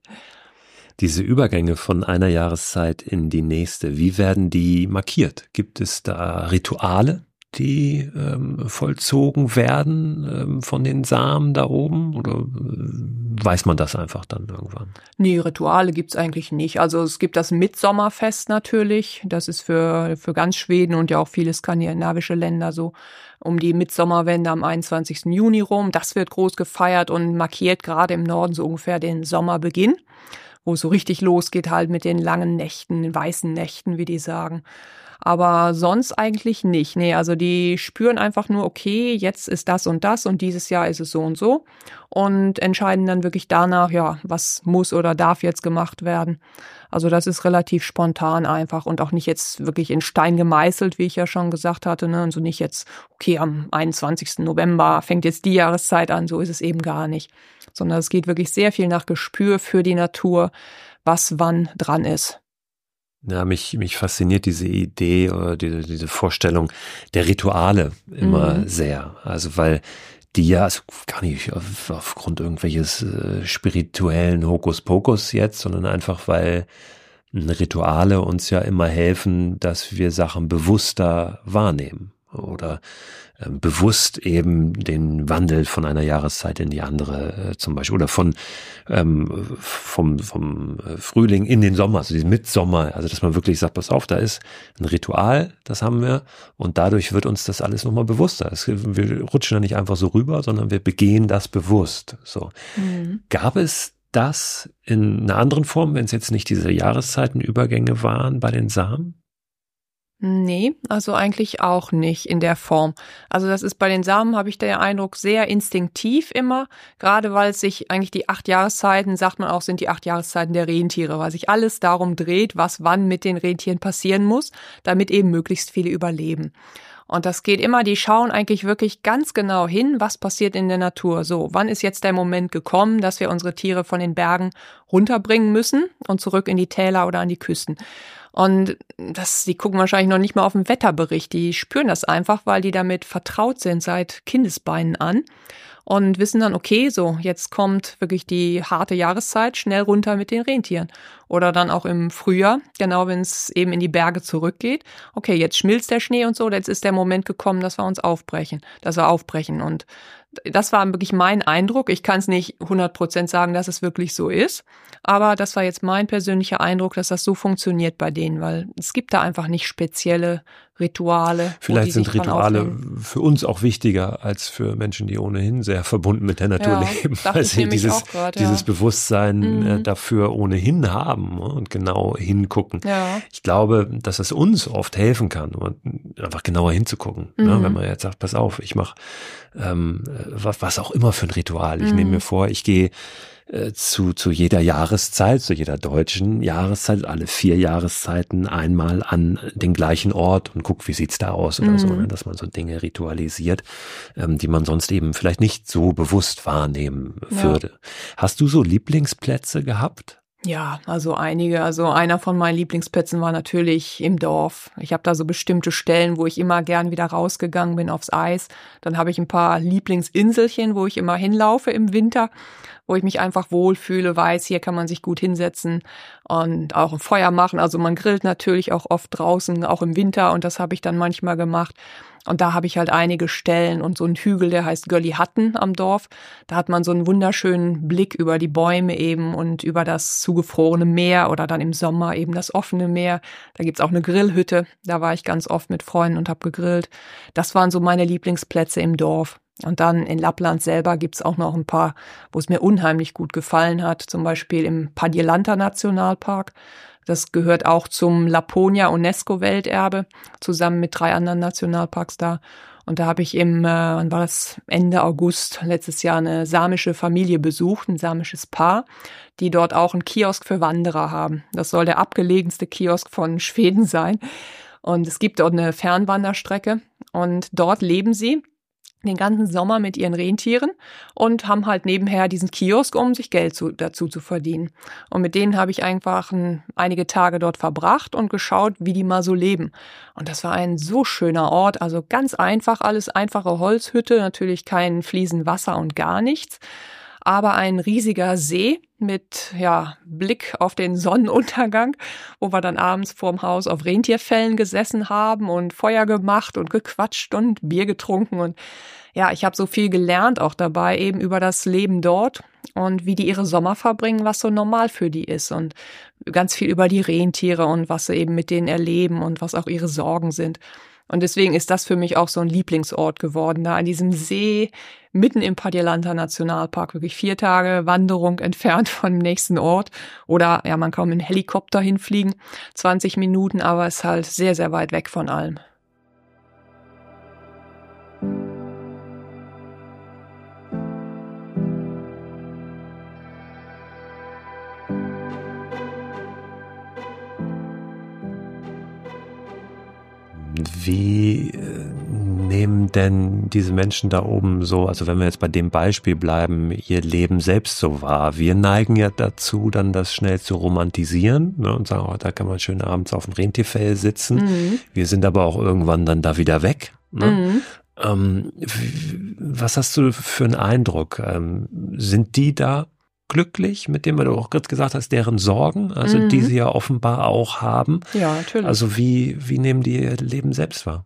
[SPEAKER 2] diese Übergänge von einer Jahreszeit in die nächste, wie werden die markiert? Gibt es da Rituale, die ähm, vollzogen werden ähm, von den Samen da oben? Oder äh, weiß man das einfach dann irgendwann?
[SPEAKER 1] Nee, Rituale gibt's eigentlich nicht. Also es gibt das Mitsommerfest natürlich. Das ist für, für ganz Schweden und ja auch viele skandinavische Länder so um die Mitsommerwende am 21. Juni rum. Das wird groß gefeiert und markiert gerade im Norden so ungefähr den Sommerbeginn wo es so richtig losgeht halt mit den langen Nächten, weißen Nächten, wie die sagen. Aber sonst eigentlich nicht. Nee, also die spüren einfach nur, okay, jetzt ist das und das und dieses Jahr ist es so und so und entscheiden dann wirklich danach, ja, was muss oder darf jetzt gemacht werden. Also das ist relativ spontan einfach und auch nicht jetzt wirklich in Stein gemeißelt, wie ich ja schon gesagt hatte. Ne? Also nicht jetzt, okay, am 21. November fängt jetzt die Jahreszeit an, so ist es eben gar nicht. Sondern es geht wirklich sehr viel nach Gespür für die Natur, was wann dran ist.
[SPEAKER 2] Ja, mich, mich fasziniert diese Idee oder diese, diese Vorstellung der Rituale immer mhm. sehr. Also weil die ja, also gar nicht auf, aufgrund irgendwelches äh, spirituellen Hokuspokus jetzt, sondern einfach weil Rituale uns ja immer helfen, dass wir Sachen bewusster wahrnehmen oder äh, bewusst eben den Wandel von einer Jahreszeit in die andere äh, zum Beispiel oder von ähm, vom, vom äh, Frühling in den Sommer, also diesen Mitsommer, also dass man wirklich sagt, pass auf, da ist ein Ritual, das haben wir und dadurch wird uns das alles nochmal bewusster. Es, wir rutschen da nicht einfach so rüber, sondern wir begehen das bewusst. So. Mhm. Gab es das in einer anderen Form, wenn es jetzt nicht diese Jahreszeitenübergänge waren bei den Samen?
[SPEAKER 1] Nee, also eigentlich auch nicht in der Form. Also das ist bei den Samen, habe ich den Eindruck, sehr instinktiv immer, gerade weil es sich eigentlich die acht Jahreszeiten, sagt man auch, sind die acht Jahreszeiten der Rentiere, weil sich alles darum dreht, was wann mit den Rentieren passieren muss, damit eben möglichst viele überleben. Und das geht immer, die schauen eigentlich wirklich ganz genau hin, was passiert in der Natur. So, wann ist jetzt der Moment gekommen, dass wir unsere Tiere von den Bergen runterbringen müssen und zurück in die Täler oder an die Küsten. Und das, die gucken wahrscheinlich noch nicht mal auf den Wetterbericht. Die spüren das einfach, weil die damit vertraut sind seit Kindesbeinen an und wissen dann, okay, so, jetzt kommt wirklich die harte Jahreszeit, schnell runter mit den Rentieren. Oder dann auch im Frühjahr, genau wenn es eben in die Berge zurückgeht. Okay, jetzt schmilzt der Schnee und so, jetzt ist der Moment gekommen, dass wir uns aufbrechen, dass wir aufbrechen. Und das war wirklich mein Eindruck. Ich kann es nicht 100 Prozent sagen, dass es wirklich so ist, aber das war jetzt mein persönlicher Eindruck, dass das so funktioniert bei denen, weil es gibt da einfach nicht spezielle Rituale.
[SPEAKER 2] Vielleicht sind Rituale für uns auch wichtiger als für Menschen, die ohnehin sehr verbunden mit der Natur ja, leben, weil sie dieses, grad, ja. dieses Bewusstsein äh, mhm. dafür ohnehin haben und genau hingucken. Ja. Ich glaube, dass es uns oft helfen kann, einfach genauer hinzugucken. Ne? Mhm. Ne? Wenn man jetzt sagt, pass auf, ich mache ähm, was, was auch immer für ein Ritual. Ich mhm. nehme mir vor, ich gehe äh, zu, zu jeder Jahreszeit, zu jeder deutschen Jahreszeit, alle vier Jahreszeiten einmal an den gleichen Ort und guck, wie sieht's da aus oder mhm. so, ne? dass man so Dinge ritualisiert, ähm, die man sonst eben vielleicht nicht so bewusst wahrnehmen ja. würde. Hast du so Lieblingsplätze gehabt?
[SPEAKER 1] Ja, also einige. Also einer von meinen Lieblingsplätzen war natürlich im Dorf. Ich habe da so bestimmte Stellen, wo ich immer gern wieder rausgegangen bin aufs Eis. Dann habe ich ein paar Lieblingsinselchen, wo ich immer hinlaufe im Winter, wo ich mich einfach wohlfühle, weiß, hier kann man sich gut hinsetzen und auch ein Feuer machen. Also man grillt natürlich auch oft draußen, auch im Winter und das habe ich dann manchmal gemacht. Und da habe ich halt einige Stellen und so einen Hügel, der heißt Gölli Hatten am Dorf. Da hat man so einen wunderschönen Blick über die Bäume eben und über das zugefrorene Meer oder dann im Sommer eben das offene Meer. Da gibt's auch eine Grillhütte. Da war ich ganz oft mit Freunden und habe gegrillt. Das waren so meine Lieblingsplätze im Dorf. Und dann in Lappland selber gibt's auch noch ein paar, wo es mir unheimlich gut gefallen hat. Zum Beispiel im Padjelanta Nationalpark. Das gehört auch zum Laponia UNESCO Welterbe, zusammen mit drei anderen Nationalparks da. Und da habe ich im, äh, wann war das, Ende August letztes Jahr eine samische Familie besucht, ein samisches Paar, die dort auch einen Kiosk für Wanderer haben. Das soll der abgelegenste Kiosk von Schweden sein. Und es gibt dort eine Fernwanderstrecke und dort leben sie den ganzen Sommer mit ihren Rentieren und haben halt nebenher diesen Kiosk, um sich Geld zu, dazu zu verdienen. Und mit denen habe ich einfach ein, einige Tage dort verbracht und geschaut, wie die mal so leben. Und das war ein so schöner Ort, also ganz einfach, alles einfache Holzhütte, natürlich kein Fliesen Wasser und gar nichts aber ein riesiger See mit ja, Blick auf den Sonnenuntergang, wo wir dann abends vorm Haus auf Rentierfällen gesessen haben und Feuer gemacht und gequatscht und Bier getrunken und ja, ich habe so viel gelernt auch dabei eben über das Leben dort und wie die ihre Sommer verbringen, was so normal für die ist und ganz viel über die Rentiere und was sie eben mit denen erleben und was auch ihre Sorgen sind. Und deswegen ist das für mich auch so ein Lieblingsort geworden, da an diesem See mitten im Padjelanta Nationalpark, wirklich vier Tage Wanderung entfernt vom nächsten Ort. Oder ja, man kann mit einem Helikopter hinfliegen, 20 Minuten, aber es ist halt sehr, sehr weit weg von allem.
[SPEAKER 2] Wie äh, nehmen denn diese Menschen da oben so, also wenn wir jetzt bei dem Beispiel bleiben, ihr Leben selbst so wahr? Wir neigen ja dazu, dann das schnell zu romantisieren ne, und sagen, oh, da kann man schön abends auf dem Rentierfell sitzen. Mhm. Wir sind aber auch irgendwann dann da wieder weg. Ne? Mhm. Ähm, was hast du für einen Eindruck? Ähm, sind die da glücklich mit dem, weil du auch gerade gesagt hast, deren Sorgen, also mhm. die sie ja offenbar auch haben.
[SPEAKER 1] Ja, natürlich.
[SPEAKER 2] Also wie, wie nehmen die ihr Leben selbst wahr?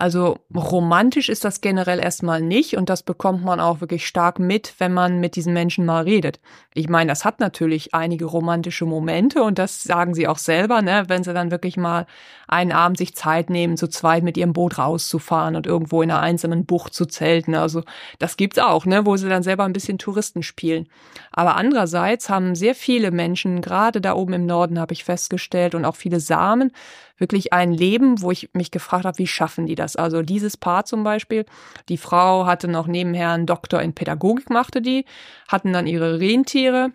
[SPEAKER 1] Also romantisch ist das generell erstmal nicht und das bekommt man auch wirklich stark mit, wenn man mit diesen Menschen mal redet. Ich meine, das hat natürlich einige romantische Momente und das sagen sie auch selber, ne, wenn sie dann wirklich mal einen Abend sich Zeit nehmen, zu zweit mit ihrem Boot rauszufahren und irgendwo in einer einsamen Bucht zu zelten. Also das gibt's auch, ne, wo sie dann selber ein bisschen Touristen spielen. Aber andererseits haben sehr viele Menschen, gerade da oben im Norden habe ich festgestellt und auch viele Samen, wirklich ein Leben, wo ich mich gefragt habe, wie schaffen die das? Also dieses Paar zum Beispiel, die Frau hatte noch nebenher einen Doktor in Pädagogik, machte die, hatten dann ihre Rentiere,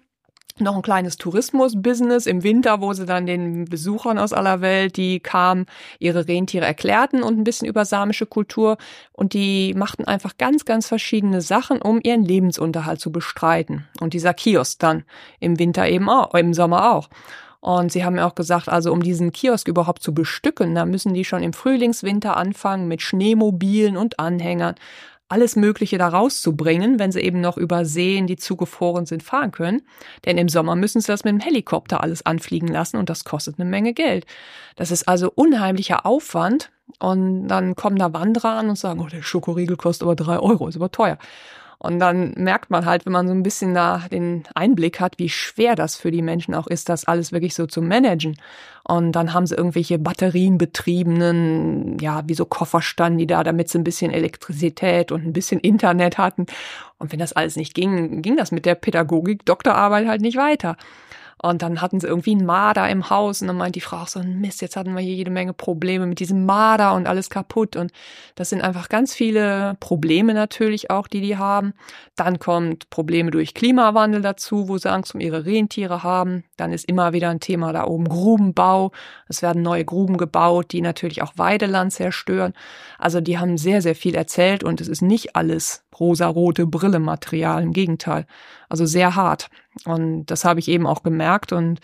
[SPEAKER 1] noch ein kleines Tourismus-Business im Winter, wo sie dann den Besuchern aus aller Welt, die kamen, ihre Rentiere erklärten und ein bisschen über samische Kultur. Und die machten einfach ganz, ganz verschiedene Sachen, um ihren Lebensunterhalt zu bestreiten. Und dieser Kiosk dann im Winter eben auch, im Sommer auch. Und sie haben auch gesagt, also um diesen Kiosk überhaupt zu bestücken, da müssen die schon im Frühlingswinter anfangen mit Schneemobilen und Anhängern alles Mögliche da rauszubringen, wenn sie eben noch über Seen, die zugefroren sind, fahren können. Denn im Sommer müssen sie das mit dem Helikopter alles anfliegen lassen und das kostet eine Menge Geld. Das ist also unheimlicher Aufwand. Und dann kommen da Wanderer an und sagen, oh, der Schokoriegel kostet aber drei Euro, ist aber teuer. Und dann merkt man halt, wenn man so ein bisschen da den Einblick hat, wie schwer das für die Menschen auch ist, das alles wirklich so zu managen. Und dann haben sie irgendwelche batterienbetriebenen, ja, wie so Koffer standen die da, damit sie ein bisschen Elektrizität und ein bisschen Internet hatten. Und wenn das alles nicht ging, ging das mit der Pädagogik, Doktorarbeit halt nicht weiter. Und dann hatten sie irgendwie einen Marder im Haus und dann meint die Frau auch so, Mist, jetzt hatten wir hier jede Menge Probleme mit diesem Marder und alles kaputt. Und das sind einfach ganz viele Probleme natürlich auch, die die haben. Dann kommt Probleme durch Klimawandel dazu, wo sie Angst um ihre Rentiere haben. Dann ist immer wieder ein Thema da oben Grubenbau. Es werden neue Gruben gebaut, die natürlich auch Weideland zerstören. Also die haben sehr, sehr viel erzählt und es ist nicht alles rosarote Brillematerial, im Gegenteil. Also sehr hart. Und das habe ich eben auch gemerkt und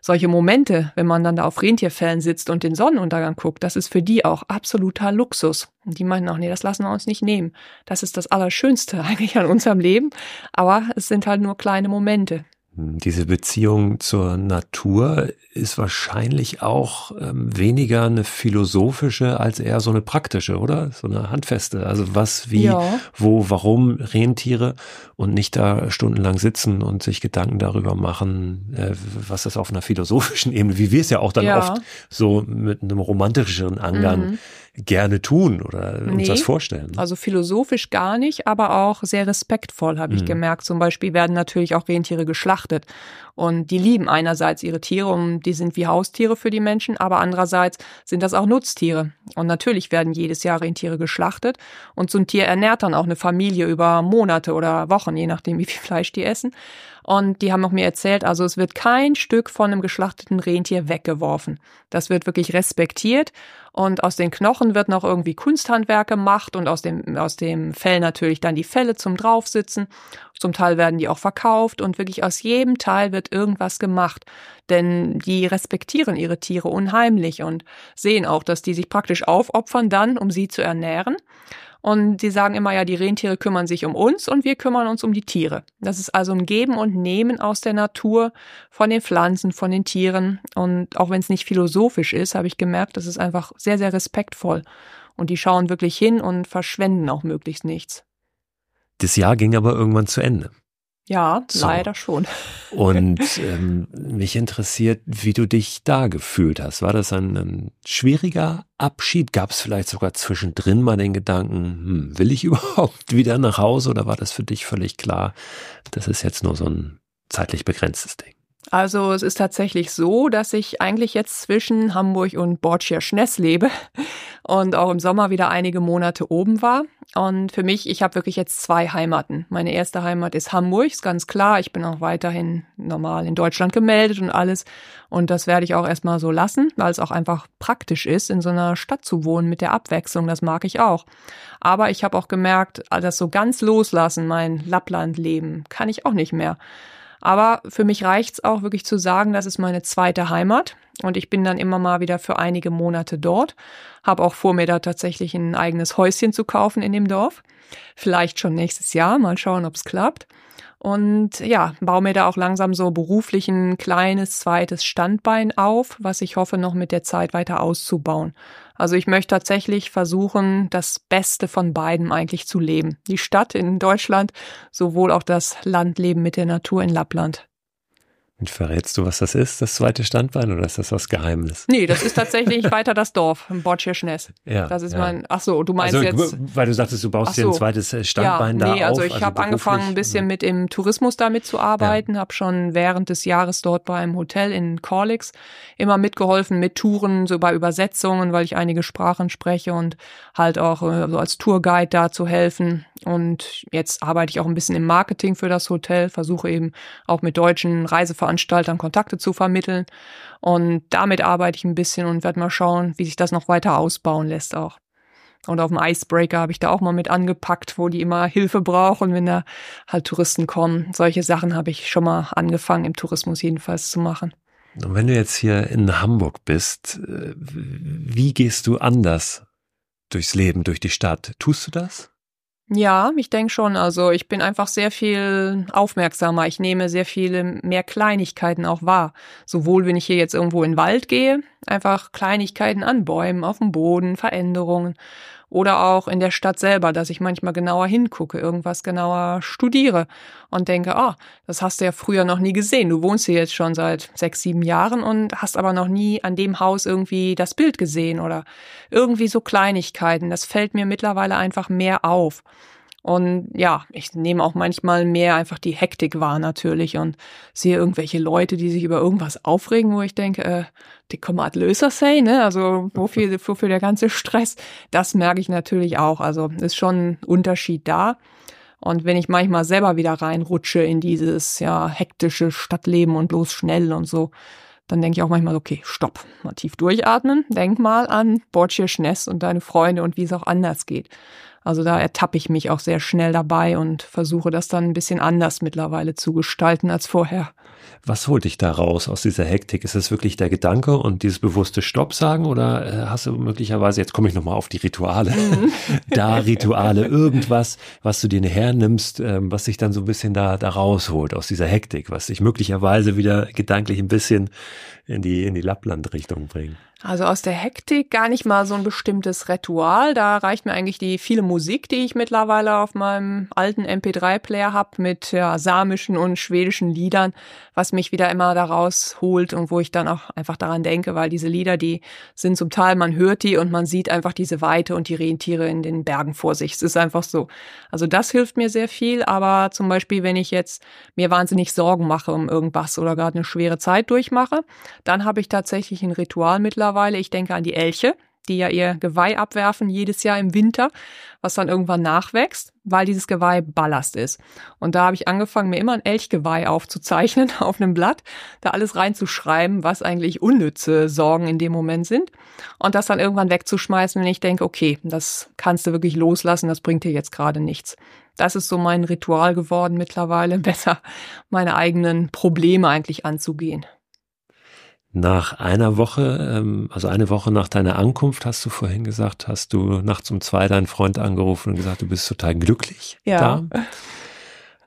[SPEAKER 1] solche Momente, wenn man dann da auf Rentierfällen sitzt und den Sonnenuntergang guckt, das ist für die auch absoluter Luxus. Und die meinen auch, nee, das lassen wir uns nicht nehmen. Das ist das Allerschönste eigentlich an unserem Leben. Aber es sind halt nur kleine Momente.
[SPEAKER 2] Diese Beziehung zur Natur ist wahrscheinlich auch ähm, weniger eine philosophische als eher so eine praktische, oder? So eine handfeste. Also was, wie, ja. wo, warum Rentiere und nicht da stundenlang sitzen und sich Gedanken darüber machen, äh, was das auf einer philosophischen Ebene, wie wir es ja auch dann ja. oft so mit einem romantischeren Angang mhm gerne tun oder uns nee, das vorstellen.
[SPEAKER 1] Also philosophisch gar nicht, aber auch sehr respektvoll, habe ich mhm. gemerkt. Zum Beispiel werden natürlich auch Rentiere geschlachtet. Und die lieben einerseits ihre Tiere und die sind wie Haustiere für die Menschen, aber andererseits sind das auch Nutztiere. Und natürlich werden jedes Jahr Rentiere geschlachtet. Und so ein Tier ernährt dann auch eine Familie über Monate oder Wochen, je nachdem, wie viel Fleisch die essen. Und die haben auch mir erzählt, also es wird kein Stück von einem geschlachteten Rentier weggeworfen. Das wird wirklich respektiert. Und aus den Knochen wird noch irgendwie Kunsthandwerk gemacht und aus dem, aus dem Fell natürlich dann die Felle zum Draufsitzen. Zum Teil werden die auch verkauft und wirklich aus jedem Teil wird irgendwas gemacht. Denn die respektieren ihre Tiere unheimlich und sehen auch, dass die sich praktisch aufopfern dann, um sie zu ernähren. Und sie sagen immer, ja, die Rentiere kümmern sich um uns und wir kümmern uns um die Tiere. Das ist also ein Geben und Nehmen aus der Natur, von den Pflanzen, von den Tieren. Und auch wenn es nicht philosophisch ist, habe ich gemerkt, das ist einfach sehr, sehr respektvoll. Und die schauen wirklich hin und verschwenden auch möglichst nichts.
[SPEAKER 2] Das Jahr ging aber irgendwann zu Ende.
[SPEAKER 1] Ja, so. leider schon.
[SPEAKER 2] Und ähm, mich interessiert, wie du dich da gefühlt hast. War das ein, ein schwieriger Abschied? Gab es vielleicht sogar zwischendrin mal den Gedanken, hm, will ich überhaupt wieder nach Hause oder war das für dich völlig klar, das ist jetzt nur so ein zeitlich begrenztes Ding?
[SPEAKER 1] Also es ist tatsächlich so, dass ich eigentlich jetzt zwischen Hamburg und Bortschir-Schness lebe und auch im Sommer wieder einige Monate oben war. Und für mich, ich habe wirklich jetzt zwei Heimaten. Meine erste Heimat ist Hamburg, ist ganz klar. Ich bin auch weiterhin normal in Deutschland gemeldet und alles. Und das werde ich auch erstmal so lassen, weil es auch einfach praktisch ist, in so einer Stadt zu wohnen mit der Abwechslung. Das mag ich auch. Aber ich habe auch gemerkt, das so ganz loslassen, mein Lapplandleben, kann ich auch nicht mehr. Aber für mich reicht's auch wirklich zu sagen, das ist meine zweite Heimat und ich bin dann immer mal wieder für einige Monate dort. Habe auch vor, mir da tatsächlich ein eigenes Häuschen zu kaufen in dem Dorf. Vielleicht schon nächstes Jahr, mal schauen, ob's klappt. Und ja, baue mir da auch langsam so beruflich ein kleines zweites Standbein auf, was ich hoffe, noch mit der Zeit weiter auszubauen. Also ich möchte tatsächlich versuchen, das Beste von beiden eigentlich zu leben. Die Stadt in Deutschland, sowohl auch das Landleben mit der Natur in Lappland.
[SPEAKER 2] Und verrätst du, was das ist, das zweite Standbein, oder ist das was Geheimnis?
[SPEAKER 1] Nee, das ist tatsächlich weiter das Dorf, Botschirschness. Ja. Das ist ja. mein, ach so, du meinst also, jetzt.
[SPEAKER 2] Weil du sagtest, du baust so. dir ein zweites äh, Standbein ja, da nee,
[SPEAKER 1] also ich also habe angefangen, ein bisschen mit im Tourismus damit zu arbeiten, ja. habe schon während des Jahres dort beim Hotel in Corlix immer mitgeholfen mit Touren, so bei Übersetzungen, weil ich einige Sprachen spreche und halt auch äh, so als Tourguide da zu helfen. Und jetzt arbeite ich auch ein bisschen im Marketing für das Hotel, versuche eben auch mit deutschen Reiseveranstaltern Kontakte zu vermitteln. Und damit arbeite ich ein bisschen und werde mal schauen, wie sich das noch weiter ausbauen lässt auch. Und auf dem Icebreaker habe ich da auch mal mit angepackt, wo die immer Hilfe brauchen, wenn da halt Touristen kommen. Solche Sachen habe ich schon mal angefangen, im Tourismus jedenfalls zu machen.
[SPEAKER 2] Und wenn du jetzt hier in Hamburg bist, äh, wie gehst du anders durchs Leben, durch die Stadt? Tust du das?
[SPEAKER 1] Ja, ich denke schon. Also ich bin einfach sehr viel aufmerksamer. Ich nehme sehr viele mehr Kleinigkeiten auch wahr. Sowohl wenn ich hier jetzt irgendwo in den Wald gehe, einfach Kleinigkeiten an Bäumen, auf dem Boden, Veränderungen oder auch in der Stadt selber, dass ich manchmal genauer hingucke, irgendwas genauer studiere und denke, oh, das hast du ja früher noch nie gesehen. Du wohnst hier jetzt schon seit sechs, sieben Jahren und hast aber noch nie an dem Haus irgendwie das Bild gesehen oder irgendwie so Kleinigkeiten. Das fällt mir mittlerweile einfach mehr auf. Und ja, ich nehme auch manchmal mehr einfach die Hektik wahr natürlich und sehe irgendwelche Leute, die sich über irgendwas aufregen, wo ich denke, äh, die kommen löser say, ne? Also wofür, wofür der ganze Stress? Das merke ich natürlich auch. Also ist schon ein Unterschied da. Und wenn ich manchmal selber wieder reinrutsche in dieses ja hektische Stadtleben und bloß schnell und so, dann denke ich auch manchmal, okay, stopp, mal tief durchatmen, denk mal an Borchir Schness und deine Freunde und wie es auch anders geht. Also da ertappe ich mich auch sehr schnell dabei und versuche das dann ein bisschen anders mittlerweile zu gestalten als vorher.
[SPEAKER 2] Was holt dich da raus aus dieser Hektik? Ist es wirklich der Gedanke und dieses bewusste Stopp sagen oder äh, hast du möglicherweise, jetzt komme ich nochmal auf die Rituale, mhm. da Rituale, irgendwas, was du dir hernimmst, ähm, was sich dann so ein bisschen da, da rausholt aus dieser Hektik, was dich möglicherweise wieder gedanklich ein bisschen in die, in die Lappland-Richtung bringt?
[SPEAKER 1] Also aus der Hektik gar nicht mal so ein bestimmtes Ritual. Da reicht mir eigentlich die viele Musik, die ich mittlerweile auf meinem alten MP3-Player habe mit ja, samischen und schwedischen Liedern, was mich wieder immer daraus holt und wo ich dann auch einfach daran denke, weil diese Lieder, die sind zum Teil, man hört die und man sieht einfach diese Weite und die Rentiere in den Bergen vor sich. Es ist einfach so. Also das hilft mir sehr viel, aber zum Beispiel, wenn ich jetzt mir wahnsinnig Sorgen mache um irgendwas oder gerade eine schwere Zeit durchmache, dann habe ich tatsächlich ein Ritual mittlerweile mittlerweile. Ich denke an die Elche, die ja ihr Geweih abwerfen jedes Jahr im Winter, was dann irgendwann nachwächst, weil dieses Geweih Ballast ist. Und da habe ich angefangen, mir immer ein Elchgeweih aufzuzeichnen auf einem Blatt, da alles reinzuschreiben, was eigentlich unnütze Sorgen in dem Moment sind und das dann irgendwann wegzuschmeißen, wenn ich denke, okay, das kannst du wirklich loslassen, das bringt dir jetzt gerade nichts. Das ist so mein Ritual geworden mittlerweile, besser meine eigenen Probleme eigentlich anzugehen.
[SPEAKER 2] Nach einer Woche, ähm, also eine Woche nach deiner Ankunft, hast du vorhin gesagt, hast du nachts um zwei deinen Freund angerufen und gesagt, du bist total glücklich ja. da.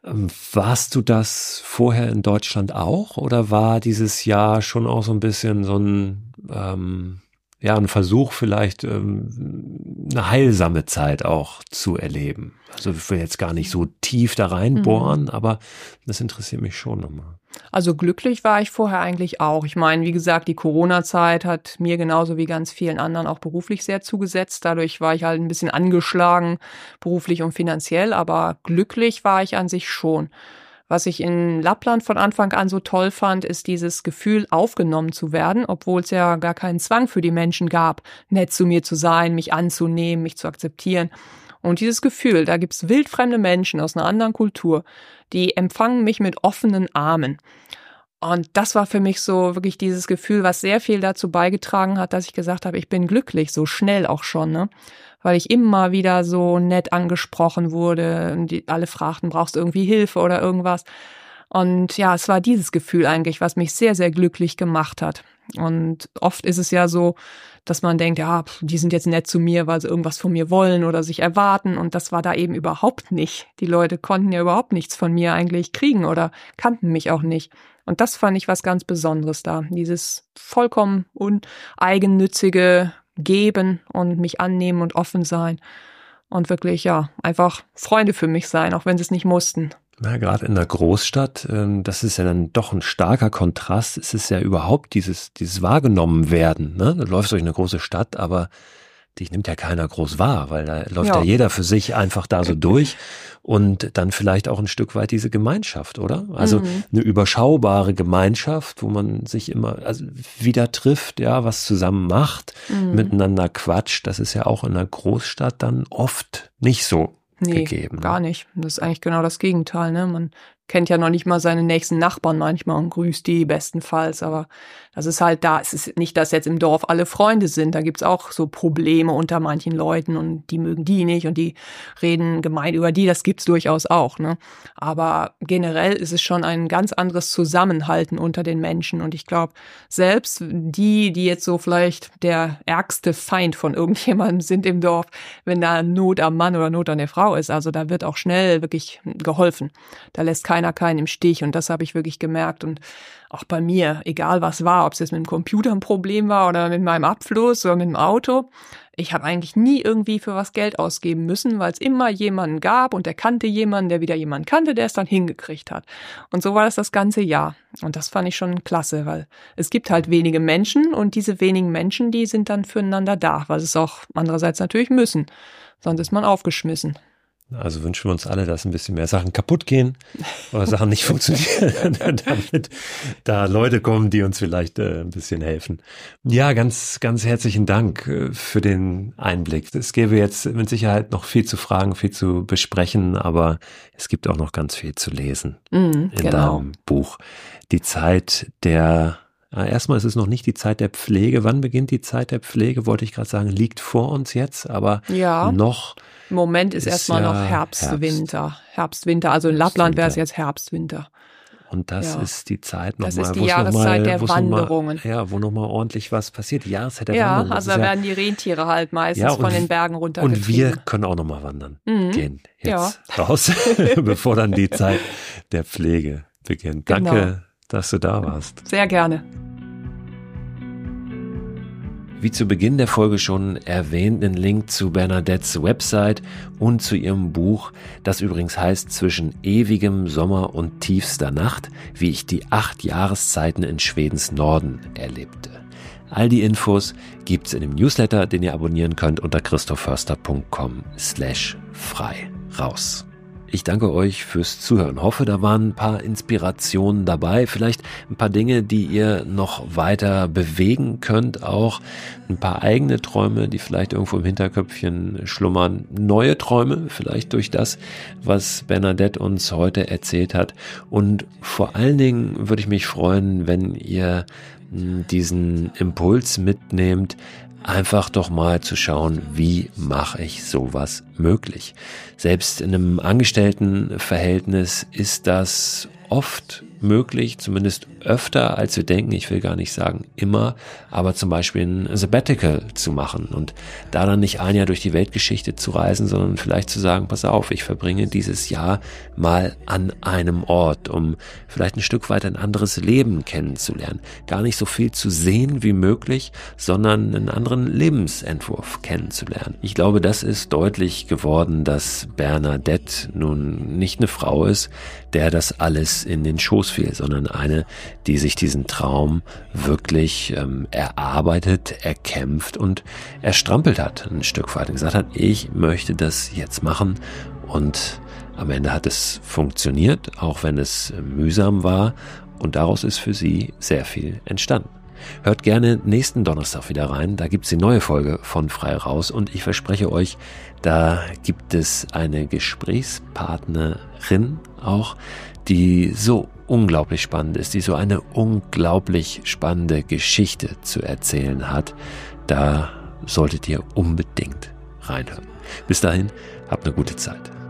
[SPEAKER 2] Ähm, warst du das vorher in Deutschland auch oder war dieses Jahr schon auch so ein bisschen so ein, ähm, ja, ein Versuch vielleicht ähm, eine heilsame Zeit auch zu erleben. Also ich will jetzt gar nicht so tief da reinbohren, mhm. aber das interessiert mich schon nochmal.
[SPEAKER 1] Also glücklich war ich vorher eigentlich auch. Ich meine, wie gesagt, die Corona-Zeit hat mir genauso wie ganz vielen anderen auch beruflich sehr zugesetzt. Dadurch war ich halt ein bisschen angeschlagen, beruflich und finanziell, aber glücklich war ich an sich schon. Was ich in Lappland von Anfang an so toll fand, ist dieses Gefühl, aufgenommen zu werden, obwohl es ja gar keinen Zwang für die Menschen gab, nett zu mir zu sein, mich anzunehmen, mich zu akzeptieren. Und dieses Gefühl, da gibt's wildfremde Menschen aus einer anderen Kultur, die empfangen mich mit offenen Armen. Und das war für mich so wirklich dieses Gefühl, was sehr viel dazu beigetragen hat, dass ich gesagt habe, ich bin glücklich, so schnell auch schon, ne? Weil ich immer wieder so nett angesprochen wurde und die, alle fragten, brauchst du irgendwie Hilfe oder irgendwas? Und ja, es war dieses Gefühl eigentlich, was mich sehr, sehr glücklich gemacht hat. Und oft ist es ja so, dass man denkt, ja, die sind jetzt nett zu mir, weil sie irgendwas von mir wollen oder sich erwarten. Und das war da eben überhaupt nicht. Die Leute konnten ja überhaupt nichts von mir eigentlich kriegen oder kannten mich auch nicht. Und das fand ich was ganz Besonderes da. Dieses vollkommen uneigennützige Geben und mich annehmen und offen sein. Und wirklich, ja, einfach Freunde für mich sein, auch wenn sie es nicht mussten.
[SPEAKER 2] Na, gerade in der Großstadt, ähm, das ist ja dann doch ein starker Kontrast. Es ist ja überhaupt dieses, dieses wahrgenommen werden. Ne? Du läufst durch eine große Stadt, aber dich nimmt ja keiner groß wahr, weil da läuft ja, ja jeder für sich einfach da so durch und dann vielleicht auch ein Stück weit diese Gemeinschaft, oder? Also mhm. eine überschaubare Gemeinschaft, wo man sich immer also wieder trifft, ja, was zusammen macht, mhm. miteinander quatscht. Das ist ja auch in der Großstadt dann oft nicht so nee, gegeben.
[SPEAKER 1] Gar nicht. Das ist eigentlich genau das Gegenteil. Ne? Man kennt ja noch nicht mal seine nächsten Nachbarn manchmal und grüßt die bestenfalls. Aber das ist halt da. Es ist nicht, dass jetzt im Dorf alle Freunde sind. Da gibt's auch so Probleme unter manchen Leuten und die mögen die nicht und die reden gemein über die. Das gibt's durchaus auch. Ne? Aber generell ist es schon ein ganz anderes Zusammenhalten unter den Menschen. Und ich glaube, selbst die, die jetzt so vielleicht der ärgste Feind von irgendjemandem sind im Dorf, wenn da Not am Mann oder Not an der Frau ist, also da wird auch schnell wirklich geholfen. Da lässt keiner keiner keinen im Stich. Und das habe ich wirklich gemerkt. Und auch bei mir, egal was war, ob es jetzt mit dem Computer ein Problem war oder mit meinem Abfluss oder mit dem Auto, ich habe eigentlich nie irgendwie für was Geld ausgeben müssen, weil es immer jemanden gab und der kannte jemanden, der wieder jemanden kannte, der es dann hingekriegt hat. Und so war das das ganze Jahr. Und das fand ich schon klasse, weil es gibt halt wenige Menschen und diese wenigen Menschen, die sind dann füreinander da, weil es auch andererseits natürlich müssen. Sonst ist man aufgeschmissen.
[SPEAKER 2] Also wünschen wir uns alle, dass ein bisschen mehr Sachen kaputt gehen oder Sachen nicht funktionieren, damit da Leute kommen, die uns vielleicht äh, ein bisschen helfen. Ja, ganz, ganz herzlichen Dank äh, für den Einblick. Es gäbe jetzt mit Sicherheit noch viel zu fragen, viel zu besprechen, aber es gibt auch noch ganz viel zu lesen mm, in genau. deinem Buch. Die Zeit der Erstmal ist es noch nicht die Zeit der Pflege. Wann beginnt die Zeit der Pflege? Wollte ich gerade sagen, liegt vor uns jetzt, aber ja. noch
[SPEAKER 1] im Moment ist, ist erstmal ja noch Herbst, Herbst, Winter. Herbst, Winter. Also in Lappland wäre es jetzt Herbst, Winter.
[SPEAKER 2] Und das ja. ist die Zeit nochmal.
[SPEAKER 1] Das mal, ist die Jahreszeit mal, der Wanderungen.
[SPEAKER 2] Mal, ja, wo nochmal ordentlich was passiert. Die Jahreszeit der
[SPEAKER 1] ja,
[SPEAKER 2] Wanderungen.
[SPEAKER 1] Ja, also da werden die Rentiere halt meistens ja, von den Bergen runter.
[SPEAKER 2] Und wir können auch nochmal wandern mhm. gehen. Jetzt ja. raus, bevor dann die Zeit der Pflege beginnt. Danke, genau. Dass du da warst.
[SPEAKER 1] Sehr gerne.
[SPEAKER 2] Wie zu Beginn der Folge schon erwähnt, einen Link zu Bernadettes Website und zu ihrem Buch, das übrigens heißt Zwischen ewigem Sommer und tiefster Nacht, wie ich die acht Jahreszeiten in Schwedens Norden erlebte. All die Infos gibt's in dem Newsletter, den ihr abonnieren könnt unter christophörster.com slash frei raus. Ich danke euch fürs Zuhören. Hoffe, da waren ein paar Inspirationen dabei, vielleicht ein paar Dinge, die ihr noch weiter bewegen könnt, auch ein paar eigene Träume, die vielleicht irgendwo im Hinterköpfchen schlummern, neue Träume, vielleicht durch das, was Bernadette uns heute erzählt hat. Und vor allen Dingen würde ich mich freuen, wenn ihr hm, diesen Impuls mitnehmt, einfach doch mal zu schauen, wie mache ich sowas möglich. Selbst in einem Angestelltenverhältnis ist das oft möglich, zumindest öfter, als wir denken. Ich will gar nicht sagen immer, aber zum Beispiel ein Sabbatical zu machen und da dann nicht ein Jahr durch die Weltgeschichte zu reisen, sondern vielleicht zu sagen, pass auf, ich verbringe dieses Jahr mal an einem Ort, um vielleicht ein Stück weit ein anderes Leben kennenzulernen. Gar nicht so viel zu sehen wie möglich, sondern einen anderen Lebensentwurf kennenzulernen. Ich glaube, das ist deutlich geworden, dass Bernadette nun nicht eine Frau ist, der das alles in den Schoß fiel, sondern eine, die sich diesen Traum wirklich ähm, erarbeitet, erkämpft und erstrampelt hat, ein Stück weit. Und gesagt hat, ich möchte das jetzt machen und am Ende hat es funktioniert, auch wenn es mühsam war und daraus ist für sie sehr viel entstanden. Hört gerne nächsten Donnerstag wieder rein. Da gibt's die neue Folge von Frei Raus und ich verspreche euch, da gibt es eine Gesprächspartnerin auch, die so unglaublich spannend ist, die so eine unglaublich spannende Geschichte zu erzählen hat. Da solltet ihr unbedingt reinhören. Bis dahin, habt eine gute Zeit.